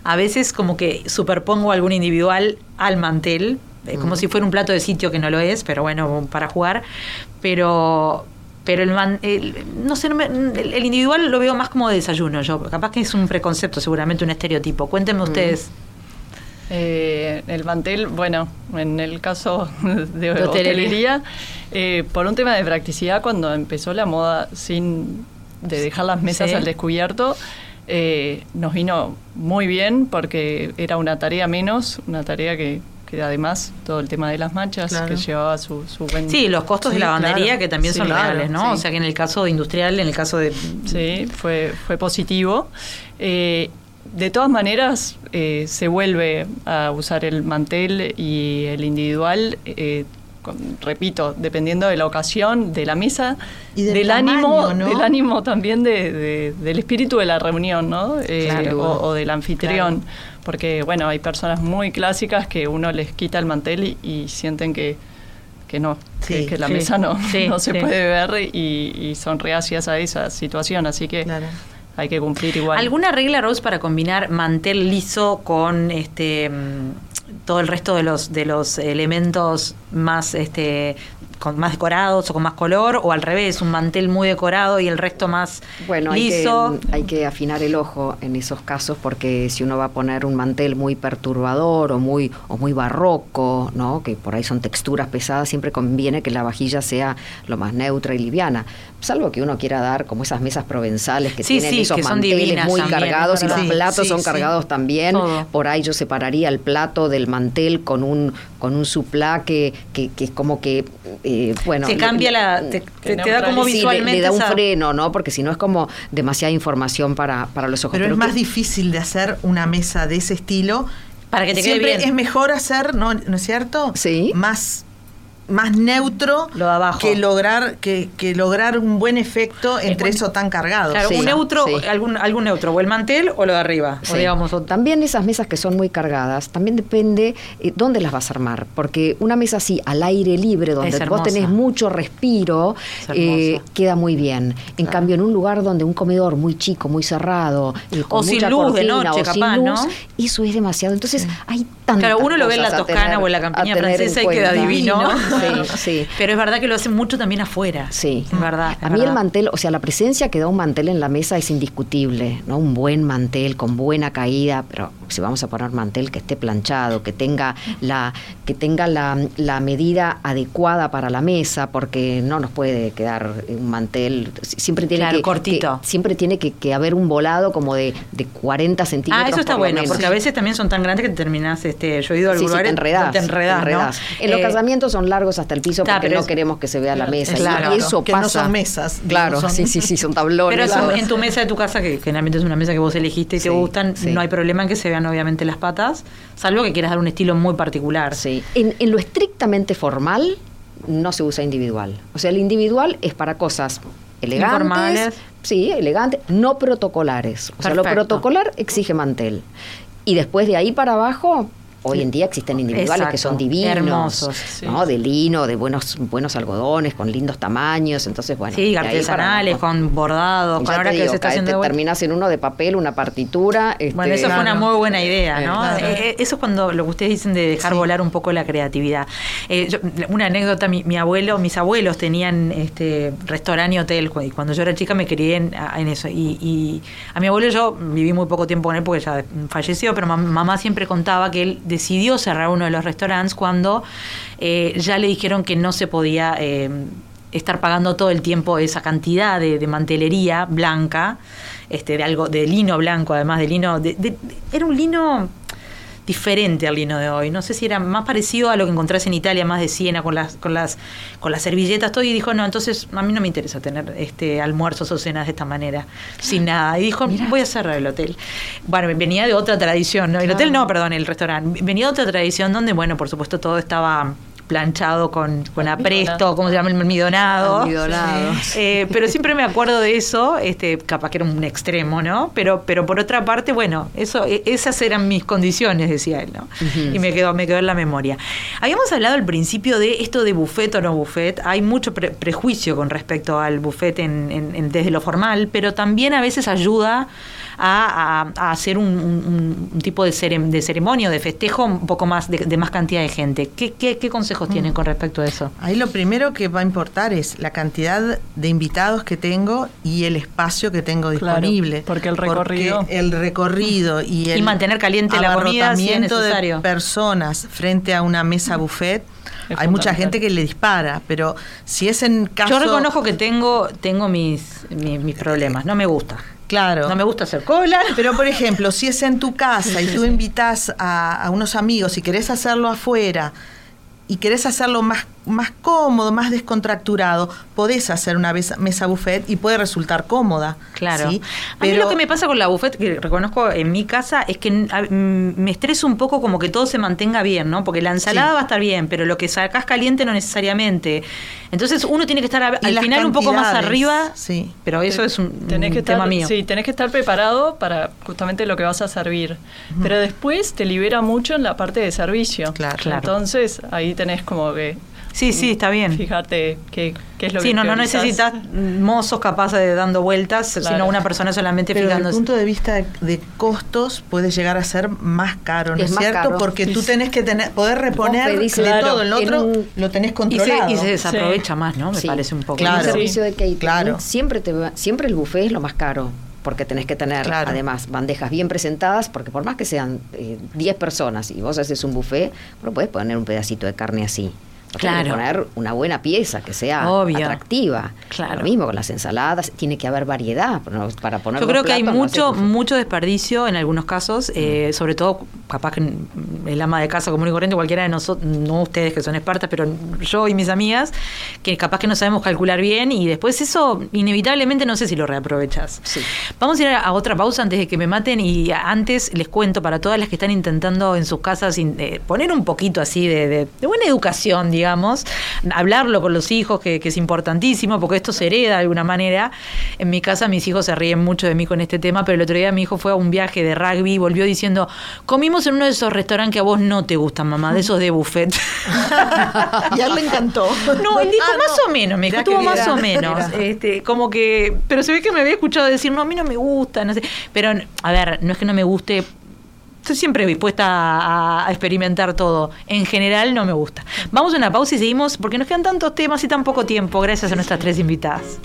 A veces como que superpongo algún individual al mantel, eh, como si fuera un plato de sitio que no lo es, pero bueno, para jugar. Pero pero el, man- el- no sé, no me- el, el individual lo veo más como de desayuno. Yo capaz que es un preconcepto, seguramente un estereotipo. Cuéntenme ustedes. Eh, el mantel, bueno, en el caso de, De hotelería. hotelería, eh, por un tema de practicidad, cuando empezó la moda sin de dejar las mesas Sí. al descubierto, eh, nos vino muy bien porque era una tarea menos, una tarea que, que además todo el tema de las manchas Claro. que llevaba su, su buen... Sí, los costos Sí, de lavandería claro. que también Sí, son claro, reales, ¿no? sí. O sea que en el caso de industrial, en el caso de... Sí, fue, fue positivo. Eh, de todas maneras, eh, se vuelve a usar el mantel y el individual, eh, con- repito, dependiendo de la ocasión, de la mesa, Y del del tamaño, ánimo, ¿no? del ánimo también de, de- del espíritu de la reunión, ¿no? Eh, Claro. o, o del anfitrión. Porque, bueno, hay personas muy clásicas que uno les quita el mantel y, y sienten que, que no, que, Sí, que la sí, mesa no, sí, no se sí. puede ver y, y son reacias a esa situación. Así que Claro. hay que cumplir igual. ¿Alguna regla, Rose, para combinar mantel liso con este mm, todo el resto de los de los elementos más este con más decorados o con más color o al revés, un mantel muy decorado y el resto más bueno, liso. Hay que, hay que afinar el ojo en esos casos porque si uno va a poner un mantel muy perturbador o muy o muy barroco, ¿no? Que por ahí son texturas pesadas, siempre conviene que la vajilla sea lo más neutra y liviana. Salvo que uno quiera dar como esas mesas provenzales que tienen esos manteles muy cargados y los platos son cargados también. Por ahí yo separaría el plato del mantel con un con un suplá que, que, es como que eh, bueno te cambia la te, da como visualmente le, da un freno no porque si no es como demasiada información para, para los ojos pero, es más difícil de hacer una mesa de ese estilo para que te Siempre quede bien. es mejor hacer, ¿no, ¿no es cierto? Sí. Más más neutro lo de abajo. que lograr que, que lograr un buen efecto entre eso tan cargado. Claro, un neutro, algún, algún neutro, o el mantel o lo de arriba. O digamos, También esas mesas que son muy cargadas, también depende eh, dónde las vas a armar, porque una mesa así, al aire libre, donde vos tenés mucho respiro, eh, queda muy bien. En cambio, en un lugar donde un comedor muy chico, muy cerrado, eh, con o sin luz de noche, capaz, ¿no? Eso es demasiado. Entonces, hay tantas Claro, uno lo ve en la Toscana o en la campiña francesa y queda divino. Sí, Pero es verdad que lo hacen mucho también afuera. Sí. Es verdad. a mí el mantel, o sea, la presencia que da un mantel en la mesa es indiscutible, ¿no? Un buen mantel con buena caída, pero si vamos a poner mantel que esté planchado, que tenga la que tenga la, medida adecuada para la mesa, porque no nos puede quedar un mantel siempre tiene que, cortito. siempre tiene que, haber un volado como de, de 40 centímetros. Ah, eso está bueno, porque a veces también son tan grandes que te terminas, este, yo he ido al lugar te enredás, En los eh, casamientos son largos hasta el piso porque no queremos que se vea la mesa. Claro, y eso que pasa. no son mesas. Claro, sí, sí, sí, son tablones. Pero en tu mesa de tu casa, que generalmente es una mesa que vos elegiste y te gustan, no hay problema en que se vean obviamente las patas, salvo que quieras dar un estilo muy particular. Sí. En, en lo estrictamente formal no se usa individual. O sea, el individual es para cosas elegantes, Informales. sí, elegantes, no protocolares. O sea, lo protocolar exige mantel. Y después de ahí para abajo, Hoy en día existen individuales que son divinos, hermosos, ¿no? De lino, de buenos buenos algodones, con lindos tamaños, entonces bueno. Sí, artesanales, con bordados, con ahora que se está haciendo. terminas en uno de papel, una partitura. bueno, eso fue una muy buena idea, ¿no? Eh, eh, eso es cuando lo que ustedes dicen de dejar volar un poco la creatividad. Eh, una anécdota, mi, abuelo, mis abuelos tenían este restaurante y hotel, y cuando yo era chica me crié en, eso. Y, a mi abuelo yo viví muy poco tiempo con él porque ya falleció, pero mamá siempre contaba que él decidió cerrar uno de los restaurantes cuando eh, ya le dijeron que no se podía eh, estar pagando todo el tiempo esa cantidad de, mantelería blanca, este, de algo, de lino blanco, además de lino, era un lino diferente al lino de hoy. No sé si era más parecido a lo que encontrás en Italia, más de Siena, con las, con las, con las servilletas, todo, y dijo, no, entonces a mí no me interesa tener este almuerzos o cenas de esta manera, sin nada. Y dijo, voy a cerrar el hotel. Bueno, venía de otra tradición, ¿no? El hotel no, perdón, el restaurante. Venía de otra tradición donde, bueno, por supuesto, todo estaba planchado con, con apresto, ¿cómo se llama? El almidonado. Eh, pero siempre me acuerdo de eso, este, capaz que era un extremo, ¿no? Pero, pero por otra parte, bueno, eso, e, esas eran mis condiciones, decía él, ¿no? Y me quedó, me quedó en la memoria. Habíamos hablado al principio de esto de buffet o no buffet. Hay mucho prejuicio con respecto al buffet en, desde lo formal, pero también a veces ayuda a, hacer un, tipo de, de ceremonia, de festejo un poco más, de, más cantidad de gente. ¿Qué, qué, qué consejos tienen con respecto a eso? Ahí lo primero que va a importar es la cantidad de invitados que tengo y el espacio que tengo disponible. porque el recorrido. el recorrido y el y mantener caliente la comida si de personas frente a una mesa buffet. hay mucha gente que le dispara, pero si es en caso... Yo reconozco que tengo, tengo mis, mis problemas, no me gusta. Claro. No me gusta hacer cola. Pero, por ejemplo, si es en tu casa y tú invitas a, a, unos amigos y querés hacerlo afuera y querés hacerlo más más cómodo, más descontracturado, podés hacer una mesa buffet y puede resultar cómoda. Claro. ¿sí? A mí lo que me pasa con la buffet, que reconozco en mi casa, es que mm, me estreso un poco como que todo se mantenga bien, ¿no? Porque la ensalada va a estar bien, pero lo que sacás caliente no necesariamente. Entonces uno tiene que estar al final un poco más arriba, sí. pero eso es un, que tema mío. Sí, tenés que estar preparado para justamente lo que vas a servir. Pero después te libera mucho en la parte de servicio. Claro. Entonces ahí tenés como que Sí, sí, está bien. Fíjate qué, es lo que Sí, no, no necesitas mozos capaces de dando vueltas, sino una persona solamente Pero fijándose. Desde el punto de vista de, costos puede llegar a ser más caro, ¿no es, cierto? Porque tú tenés que tener, poder reponer de todo, el otro lo tenés controlado. Y se, desaprovecha más, ¿no? Me parece un poco. Claro. El servicio de catering, claro. siempre, te siempre el buffet es lo más caro porque tenés que tener además bandejas bien presentadas, porque por más que sean 10 eh, personas y vos haces un buffet, no puedes poner un pedacito de carne así. Claro. poner una buena pieza que sea atractiva. Claro. Lo mismo con las ensaladas, tiene que haber variedad para poner. Yo creo que hay mucho mucho desperdicio en algunos casos, eh, sobre todo capaz que el ama de casa común y corriente, cualquiera de nosotros, no ustedes que son expertas, pero yo y mis amigas, que capaz que no sabemos calcular bien y después eso inevitablemente no sé si lo reaprovechas. Vamos a ir a, otra pausa antes de que me maten y antes les cuento para todas las que están intentando en sus casas eh, poner un poquito así de, de buena educación, digamos digamos, hablarlo con los hijos, que, es importantísimo, porque esto se hereda de alguna manera. En mi casa mis hijos se ríen mucho de mí con este tema, pero el otro día mi hijo fue a un viaje de rugby y volvió diciendo, comimos en uno de esos restaurantes que a vos no te gustan, mamá, de esos de buffet. y a él le encantó. No, él dijo ah, más o menos, me dijo, estuvo más o menos. Este, como que, pero se ve que me había escuchado decir, no, a mí no me gusta, no sé. Pero, a ver, no es que no me guste estoy siempre dispuesta a, experimentar todo. En general no me gusta. Vamos a una pausa y seguimos porque nos quedan tantos temas y tan poco tiempo gracias a nuestras tres invitadas.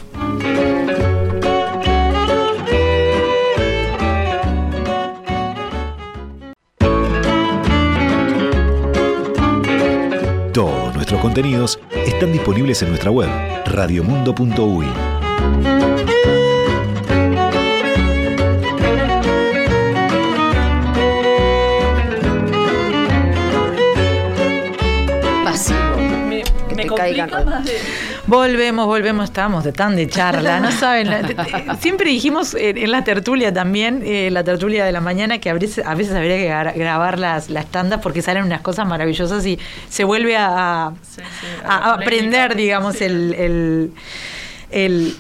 Todos nuestros contenidos están disponibles en nuestra web radiomundo.uy. Volvemos, volvemos, estamos de tan de charla, no saben. siempre dijimos en, la tertulia también, eh, la tertulia de la mañana, que a veces, habría que grabar las, las tandas porque salen unas cosas maravillosas y se vuelve a, aprender, digamos, el, el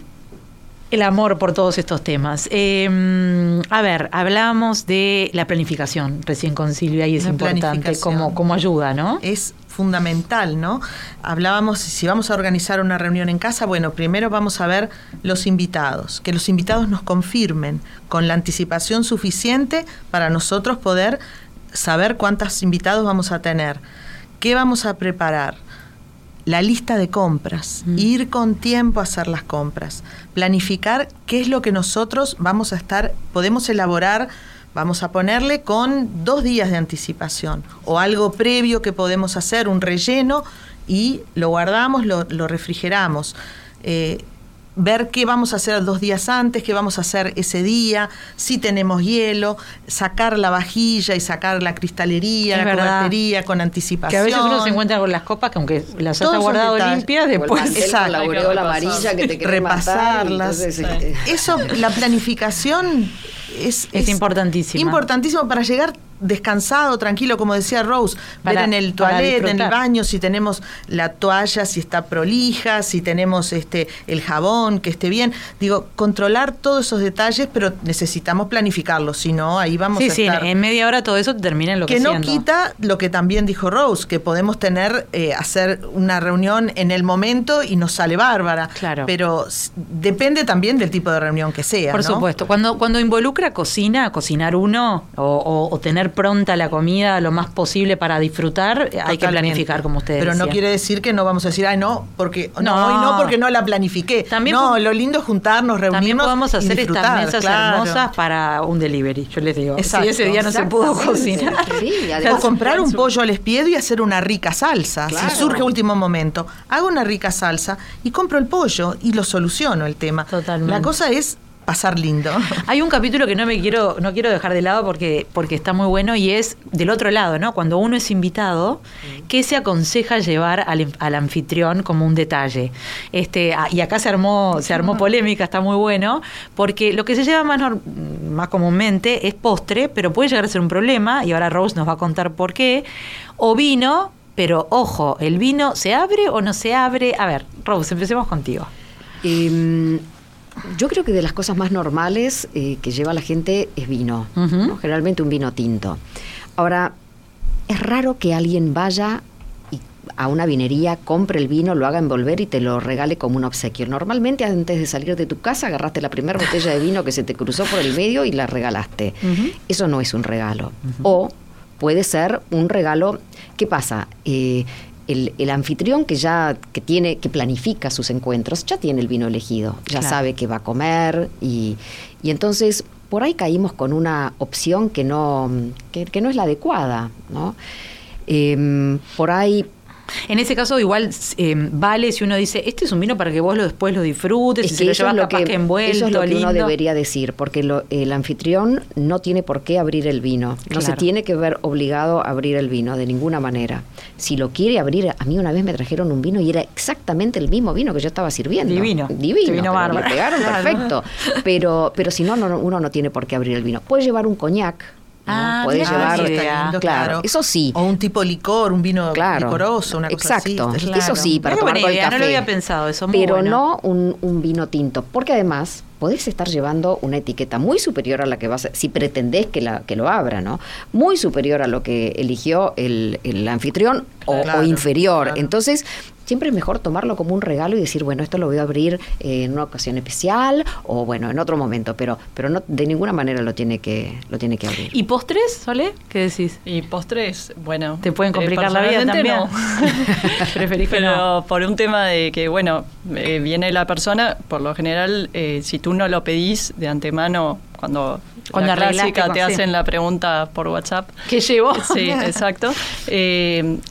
amor por todos estos temas. Em, a ver, hablamos de la planificación recién con Silvia y es importante como, como ayuda, ¿no? Es fundamental, ¿no? Hablábamos, si vamos a organizar una reunión en casa, bueno, primero vamos a ver los invitados, que los invitados nos confirmen con la anticipación suficiente para nosotros poder saber cuántos invitados vamos a tener, qué vamos a preparar la lista de compras, mm. ir con tiempo a hacer las compras, planificar qué es lo que nosotros vamos a estar, podemos elaborar Vamos a ponerle con dos días de anticipación o algo previo que podemos hacer, un relleno, y lo guardamos, lo, refrigeramos. Eh, ver qué vamos a hacer dos días antes, qué vamos a hacer ese día, si tenemos hielo, sacar la vajilla y sacar la cristalería, la cubertería con anticipación. Que a veces uno se encuentra con las copas que aunque las haya guardado limpias, después Exacto. la, la amarilla que te repasarlas. Este, Eso, la planificación es, es, importantísimo. Importantísimo para llegar descansado, tranquilo, como decía Rose, ver en el toilet, en el baño, si tenemos la toalla, si está prolija, si tenemos este el jabón, que esté bien. Digo, controlar todos esos detalles, pero necesitamos planificarlos, si no, ahí vamos a estar. Sí, en media hora todo eso termina en lo que Que no quita lo que también dijo Rose, que podemos tener, eh, hacer una reunión en el momento y nos sale bárbara. Claro. Pero depende también del tipo de reunión que sea. Por supuesto. Cuando, cuando involucra cocina, cocinar uno o, o tener pronta la comida lo más posible para disfrutar, hay que planificar como ustedes. Pero no quiere decir que no vamos a decir, ay, no, porque no, hoy no porque no la planifiqué. También no, lo lindo es juntarnos, reunirnos. También podemos hacer estas mesas hermosas para un delivery, yo les digo. Si ese día no se pudo cocinar. o comprar un pollo al espiedo y hacer una rica salsa. Si surge último momento, hago una rica salsa y compro el pollo y lo soluciono el tema. Totalmente. La cosa es pasar lindo. Hay un capítulo que no me quiero, no quiero dejar de lado porque, porque está muy bueno y es del otro lado, ¿no? Cuando uno es invitado, ¿qué se aconseja llevar al, anfitrión como un detalle? Este, ah, y acá se armó, se armó polémica, está muy bueno, porque lo que se lleva más, más comúnmente es postre, pero puede llegar a ser un problema, y ahora Rose nos va a contar por qué, o vino, pero ojo, ¿el vino se abre o no se abre? A ver, Rose, empecemos contigo. Em, yo creo que de las cosas más normales eh, que lleva la gente es vino, generalmente un vino tinto. Ahora, es raro que alguien vaya a una vinería, compre el vino, lo haga envolver y te lo regale como un obsequio. Normalmente antes de salir de tu casa agarraste la primera botella de vino que se te cruzó por el medio y la regalaste. Eso no es un regalo. O puede ser un regalo. ¿Qué pasa? Eh, el, anfitrión que ya que tiene que planifica sus encuentros ya tiene el vino elegido, ya sabe que va a comer y, y, entonces por ahí caímos con una opción que no que, que no es la adecuada, ¿no? Em, por ahí en ese caso, igual eh, vale si uno dice, este es un vino para que vos lo después lo disfrutes, y se lo llevas capaz que, envuelto, Eso es lo que uno debería decir, porque el anfitrión no tiene por qué abrir el vino. No se tiene que ver obligado a abrir el vino de ninguna manera. Si lo quiere abrir, a mí una vez me trajeron un vino y era exactamente el mismo vino que yo estaba sirviendo. Divino. Divino. Vino bárbaro. Le pegaron perfecto. Pero, pero si no, no, uno no tiene por qué abrir el vino. Puede llevar un coñac Ah, Podés llevar, claro, eso sí. O un tipo licor, un vino licoroso, una cosa Exacto, eso sí, para tomar con el café. No lo había pensado eso, Pero no un, un, vino tinto, porque además podés estar llevando una etiqueta muy superior a la que vas a, si pretendés que, la, que lo abra, ¿no? Muy superior a lo que eligió el, el anfitrión o, inferior. Entonces, siempre es mejor tomarlo como un regalo y decir, bueno, esto lo voy a abrir en una ocasión especial o bueno, en otro momento, pero pero no de ninguna manera lo tiene que lo tiene que abrir. ¿Y postres, Sole? ¿Qué decís? Y postres, bueno, te pueden complicar eh, la vida también. No. pero por un tema de que bueno, eh, viene la persona, por lo general eh, si tú no lo pedís de antemano cuando cuando la clásica te hacen la pregunta por WhatsApp. ¿Qué llevo? Sí, exacto.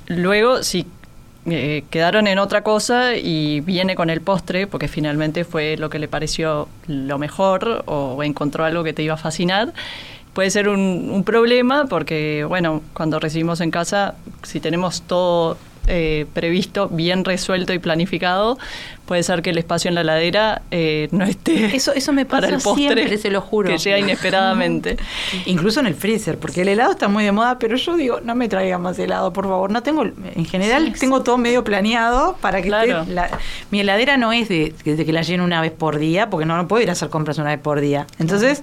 luego, si eh, quedaron en otra cosa y viene con el postre porque finalmente fue lo que le pareció lo mejor o encontró algo que te iba a fascinar. Puede ser un, un problema porque, bueno, cuando recibimos en casa, si tenemos todo eh, previsto, bien resuelto y planificado, puede ser que el espacio en la ladera eh, no esté eso eso me pasa para el postre siempre, se lo juro. que llega inesperadamente. Incluso en el freezer porque el helado está muy de moda pero yo digo no me traiga más helado por favor. No tengo en general tengo todo medio planeado para que mi heladera no es de, que la lleno una vez por día porque no, no puedo ir a hacer compras una vez por día. Entonces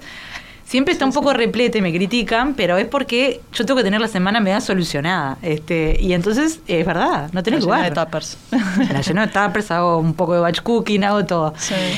Siempre está un poco replete, me critican, pero es porque yo tengo que tener la semana media solucionada. Este, y entonces, es verdad, no tenés lugar. de tuppers. La lleno de tuppers, hago un poco de batch cooking, hago todo.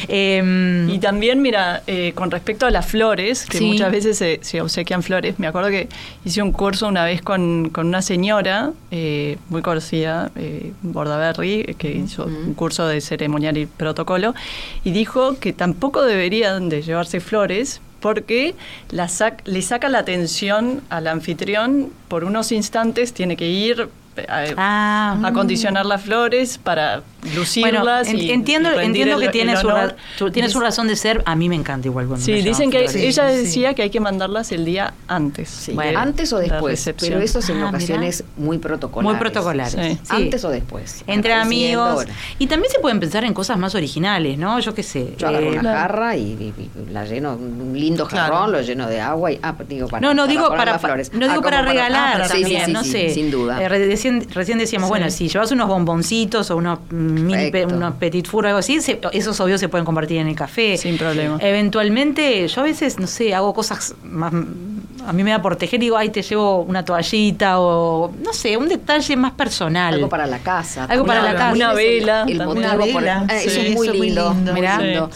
Em, y también, mira, eh, con respecto a las flores, que muchas veces se, se, obsequian flores, me acuerdo que hice un curso una vez con, con una señora eh, muy conocida, eh, Bordaberry, que hizo un curso de ceremonial y protocolo, y dijo que tampoco deberían de llevarse flores porque la le saca la atención al anfitrión por unos instantes, tiene que ir a, ah. acondicionar las flores para lucirlas. entiendo, entiendo que tiene, su, tiene su razón de ser. A mí me encanta igual cuando Sí, dicen que ella decía que hay que mandarlas el día antes. antes o después. Pero eso es en ah, ocasiones muy protocolares. Muy protocolares. Antes o después. Entre amigos. Y también se pueden pensar en cosas más originales, ¿no? Yo qué sé. Yo agarro una eh, jarra y, la lleno, un lindo jarrón, lo lleno de agua y. Ah, digo, para, no, no digo para, flores. No digo ah, para regalar también, no sé. Sin duda. Eh, recién, decíamos, bueno, si llevas unos bomboncitos o unos mini unos petit four o algo así, esos obvios se pueden convertir en el café. Sin problema. Eventualmente, yo a veces, no sé, hago cosas más. A mí me da por tejer y digo, ay, te llevo una toallita o, no sé, un detalle más personal. Algo para la casa. Algo para la casa. Una vela. El motivo ah, eso es muy lindo. Muy lindo.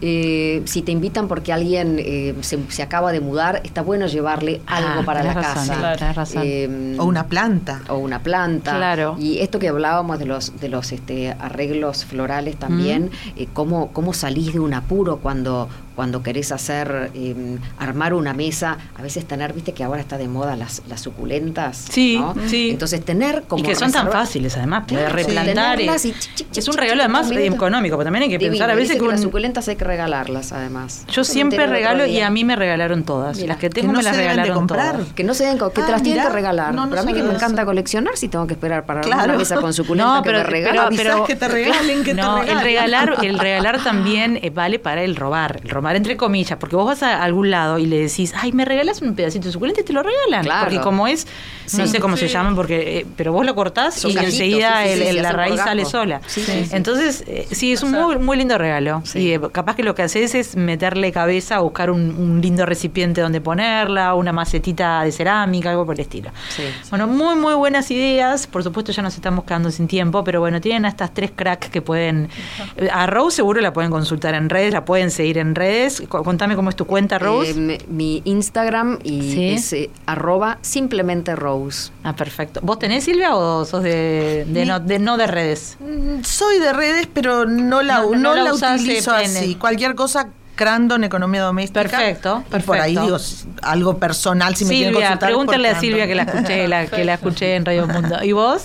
Eh, si te invitan porque alguien eh, se, acaba de mudar, está bueno llevarle ah, algo para la casa. Eh, o una planta. O una planta. Claro. Y esto que hablábamos de los, de los este, arreglos florales también, cómo, cómo salís de un apuro cuando, cuando querés hacer, em, armar una mesa, a veces tener, viste que ahora está de moda las, las suculentas. Sí, sí. Entonces tener como... Y que son tan fáciles además, poder replantar. es un regalo además económico, pero también hay que pensar a veces que, las suculentas hay que regalarlas además. Yo siempre regalo y a mí me regalaron todas. las que tengo me las regalaron comprar. Que no se den, que te ah, las tienen que regalar. pero a mí que me encanta coleccionar si tengo que esperar para una mesa con suculenta no, pero, que me regalen. Pero, que te regalen, que te regalen. El regalar, el regalar también eh, vale para el robar. El robar tomar, entre comillas, porque vos vas a algún lado y le decís, ay, me regalas un pedacito de suculento y te lo regalan. Porque como es, no sé cómo se llaman, porque, eh, pero vos lo cortás y enseguida la raíz sale sola. Entonces, eh, sí, es un muy, muy lindo regalo. Y eh, capaz que lo que haces es meterle cabeza, buscar un, lindo recipiente donde ponerla, una macetita de cerámica, algo por el estilo. Bueno, muy, muy buenas ideas. Por supuesto, ya nos estamos quedando sin tiempo, pero bueno, tienen a estas tres cracks que pueden. A Rose seguro la pueden consultar en redes, la pueden seguir en redes. Contame cómo es tu cuenta, Rose. mi Instagram y es arroba simplemente Rose. Ah, perfecto. ¿Vos tenés, Silvia, o sos de, no, de, no de redes? Mm, soy de redes, pero no la, no, la, utilizo así. Cualquier cosa Crandon, Economía Doméstica. Perfecto, perfecto. por ahí digo algo personal si Silvia, me quieren pregúntale a Silvia que la escuché, la, que la escuché en Radio Mundo. ¿Y vos?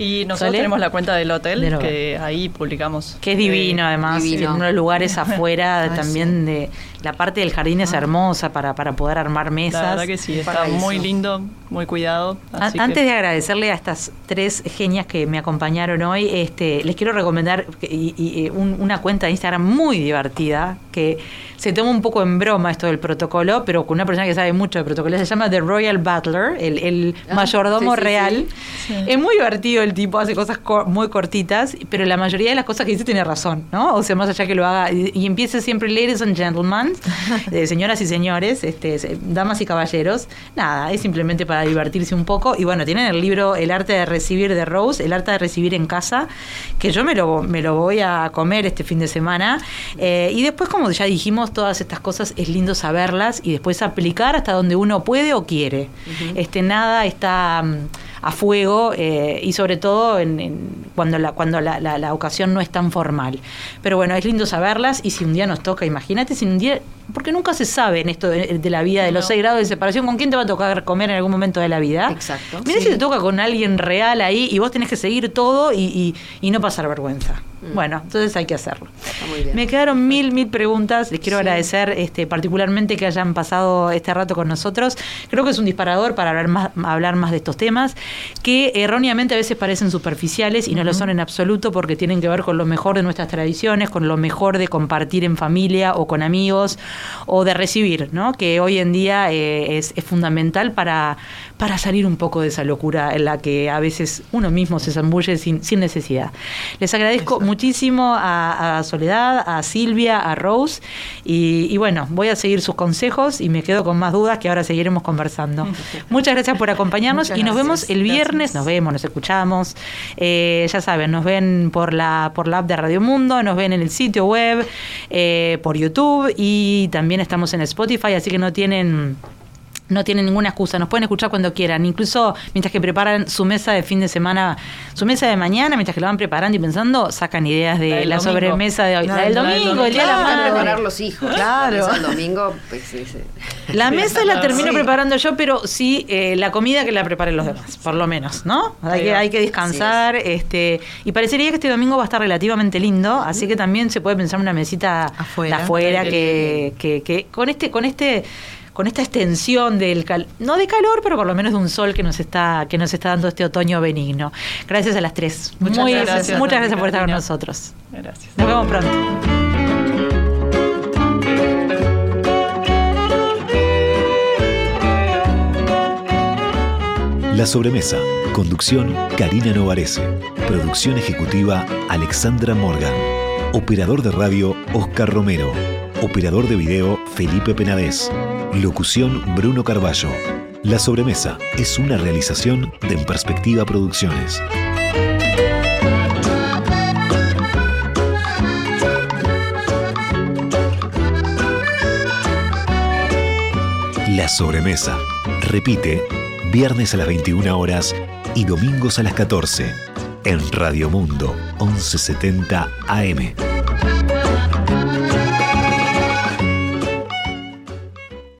Y nosotros tenemos la cuenta del hotel, que ahí publicamos. Que es divino, además, en unos lugares afuera también de la parte del jardín es ah. hermosa para, para poder armar mesas. La verdad que sí, está muy lindo, muy cuidado. Antes de agradecerle a estas tres genias que me acompañaron hoy, este, les quiero recomendar y, una cuenta de Instagram muy divertida que se toma un poco en broma esto del protocolo, pero con una persona que sabe mucho de protocolo. Se llama The Royal Butler, el, ah, mayordomo real. Es muy divertido el tipo, hace cosas muy cortitas, pero la mayoría de las cosas que dice tiene razón, ¿no? O sea, más allá que lo haga y, y empieza siempre, ladies and gentlemen, de señoras y señores, este, damas y caballeros. Nada, es simplemente para divertirse un poco. Y bueno, tienen el libro El arte de recibir de Rose, El arte de recibir en casa, que yo me lo, me lo voy a comer este fin de semana. Eh, y después, como ya dijimos, todas estas cosas es lindo saberlas y después aplicar hasta donde uno puede o quiere. este, nada está mm, a fuego eh, y sobre todo en, cuando, la, cuando la, la, ocasión no es tan formal. Pero bueno, es lindo saberlas y si un día nos toca, imagínate, si un día, porque nunca se sabe en esto de, la vida, de los seis grados de separación, con quién te va a tocar comer en algún momento de la vida. Exacto. Mira si te toca con alguien real ahí y vos tenés que seguir todo y, y no pasar vergüenza. Mm. Bueno, entonces hay que hacerlo. Me quedaron mil, mil preguntas. Les quiero agradecer este, particularmente que hayan pasado este rato con nosotros. Creo que es un disparador para hablar más, hablar más de estos temas, que erróneamente a veces parecen superficiales y no lo son en absoluto porque tienen que ver con lo mejor de nuestras tradiciones, con lo mejor de compartir en familia o con amigos o de recibir, ¿no? que hoy en día eh, es, es fundamental para, para salir un poco de esa locura en la que a veces uno mismo se zambulle sin, sin necesidad. Les agradezco muchísimo a, Soledad, a Silvia, a Rose y, bueno, voy a seguir sus consejos y me quedo con más dudas que ahora seguiremos conversando. Muchas gracias por acompañarnos y nos vemos el viernes, nos vemos, nos escuchamos. Eh, ya saben, nos ven por la, por la app de Radio Mundo, nos ven en el sitio web, eh, por YouTube y también estamos en Spotify, así que no tienen no tienen ninguna excusa, nos pueden escuchar cuando quieran, incluso mientras que preparan su mesa de fin de semana, su mesa de mañana, mientras que lo van preparando y pensando, sacan ideas de la, sobremesa de hoy. La, del domingo, el día de la madre. preparar los hijos. Claro. El domingo, pues, sí, La mesa la termino preparando yo, pero sí eh, la comida que la preparen los demás, por lo menos, ¿no? Hay que, hay que descansar, este, y parecería que este domingo va a estar relativamente lindo, así que también se puede pensar una mesita afuera, afuera que, que, que con este, con este con esta extensión del no de calor, pero por lo menos de un sol que nos está que nos está dando este otoño benigno. Gracias a las tres. Muchas gracias. Muchas gracias por estar con nosotros. Gracias. Nos vemos pronto. La sobremesa. Conducción Karina Novarese. Producción ejecutiva Alexandra Morgan. Operador de radio Oscar Romero. Operador de video Felipe Penades. Locución Bruno Carballo. La sobremesa es una realización de En Perspectiva Producciones. La sobremesa. Repite, viernes a las 21 horas y domingos a las 14 en Radio Mundo 1170 AM.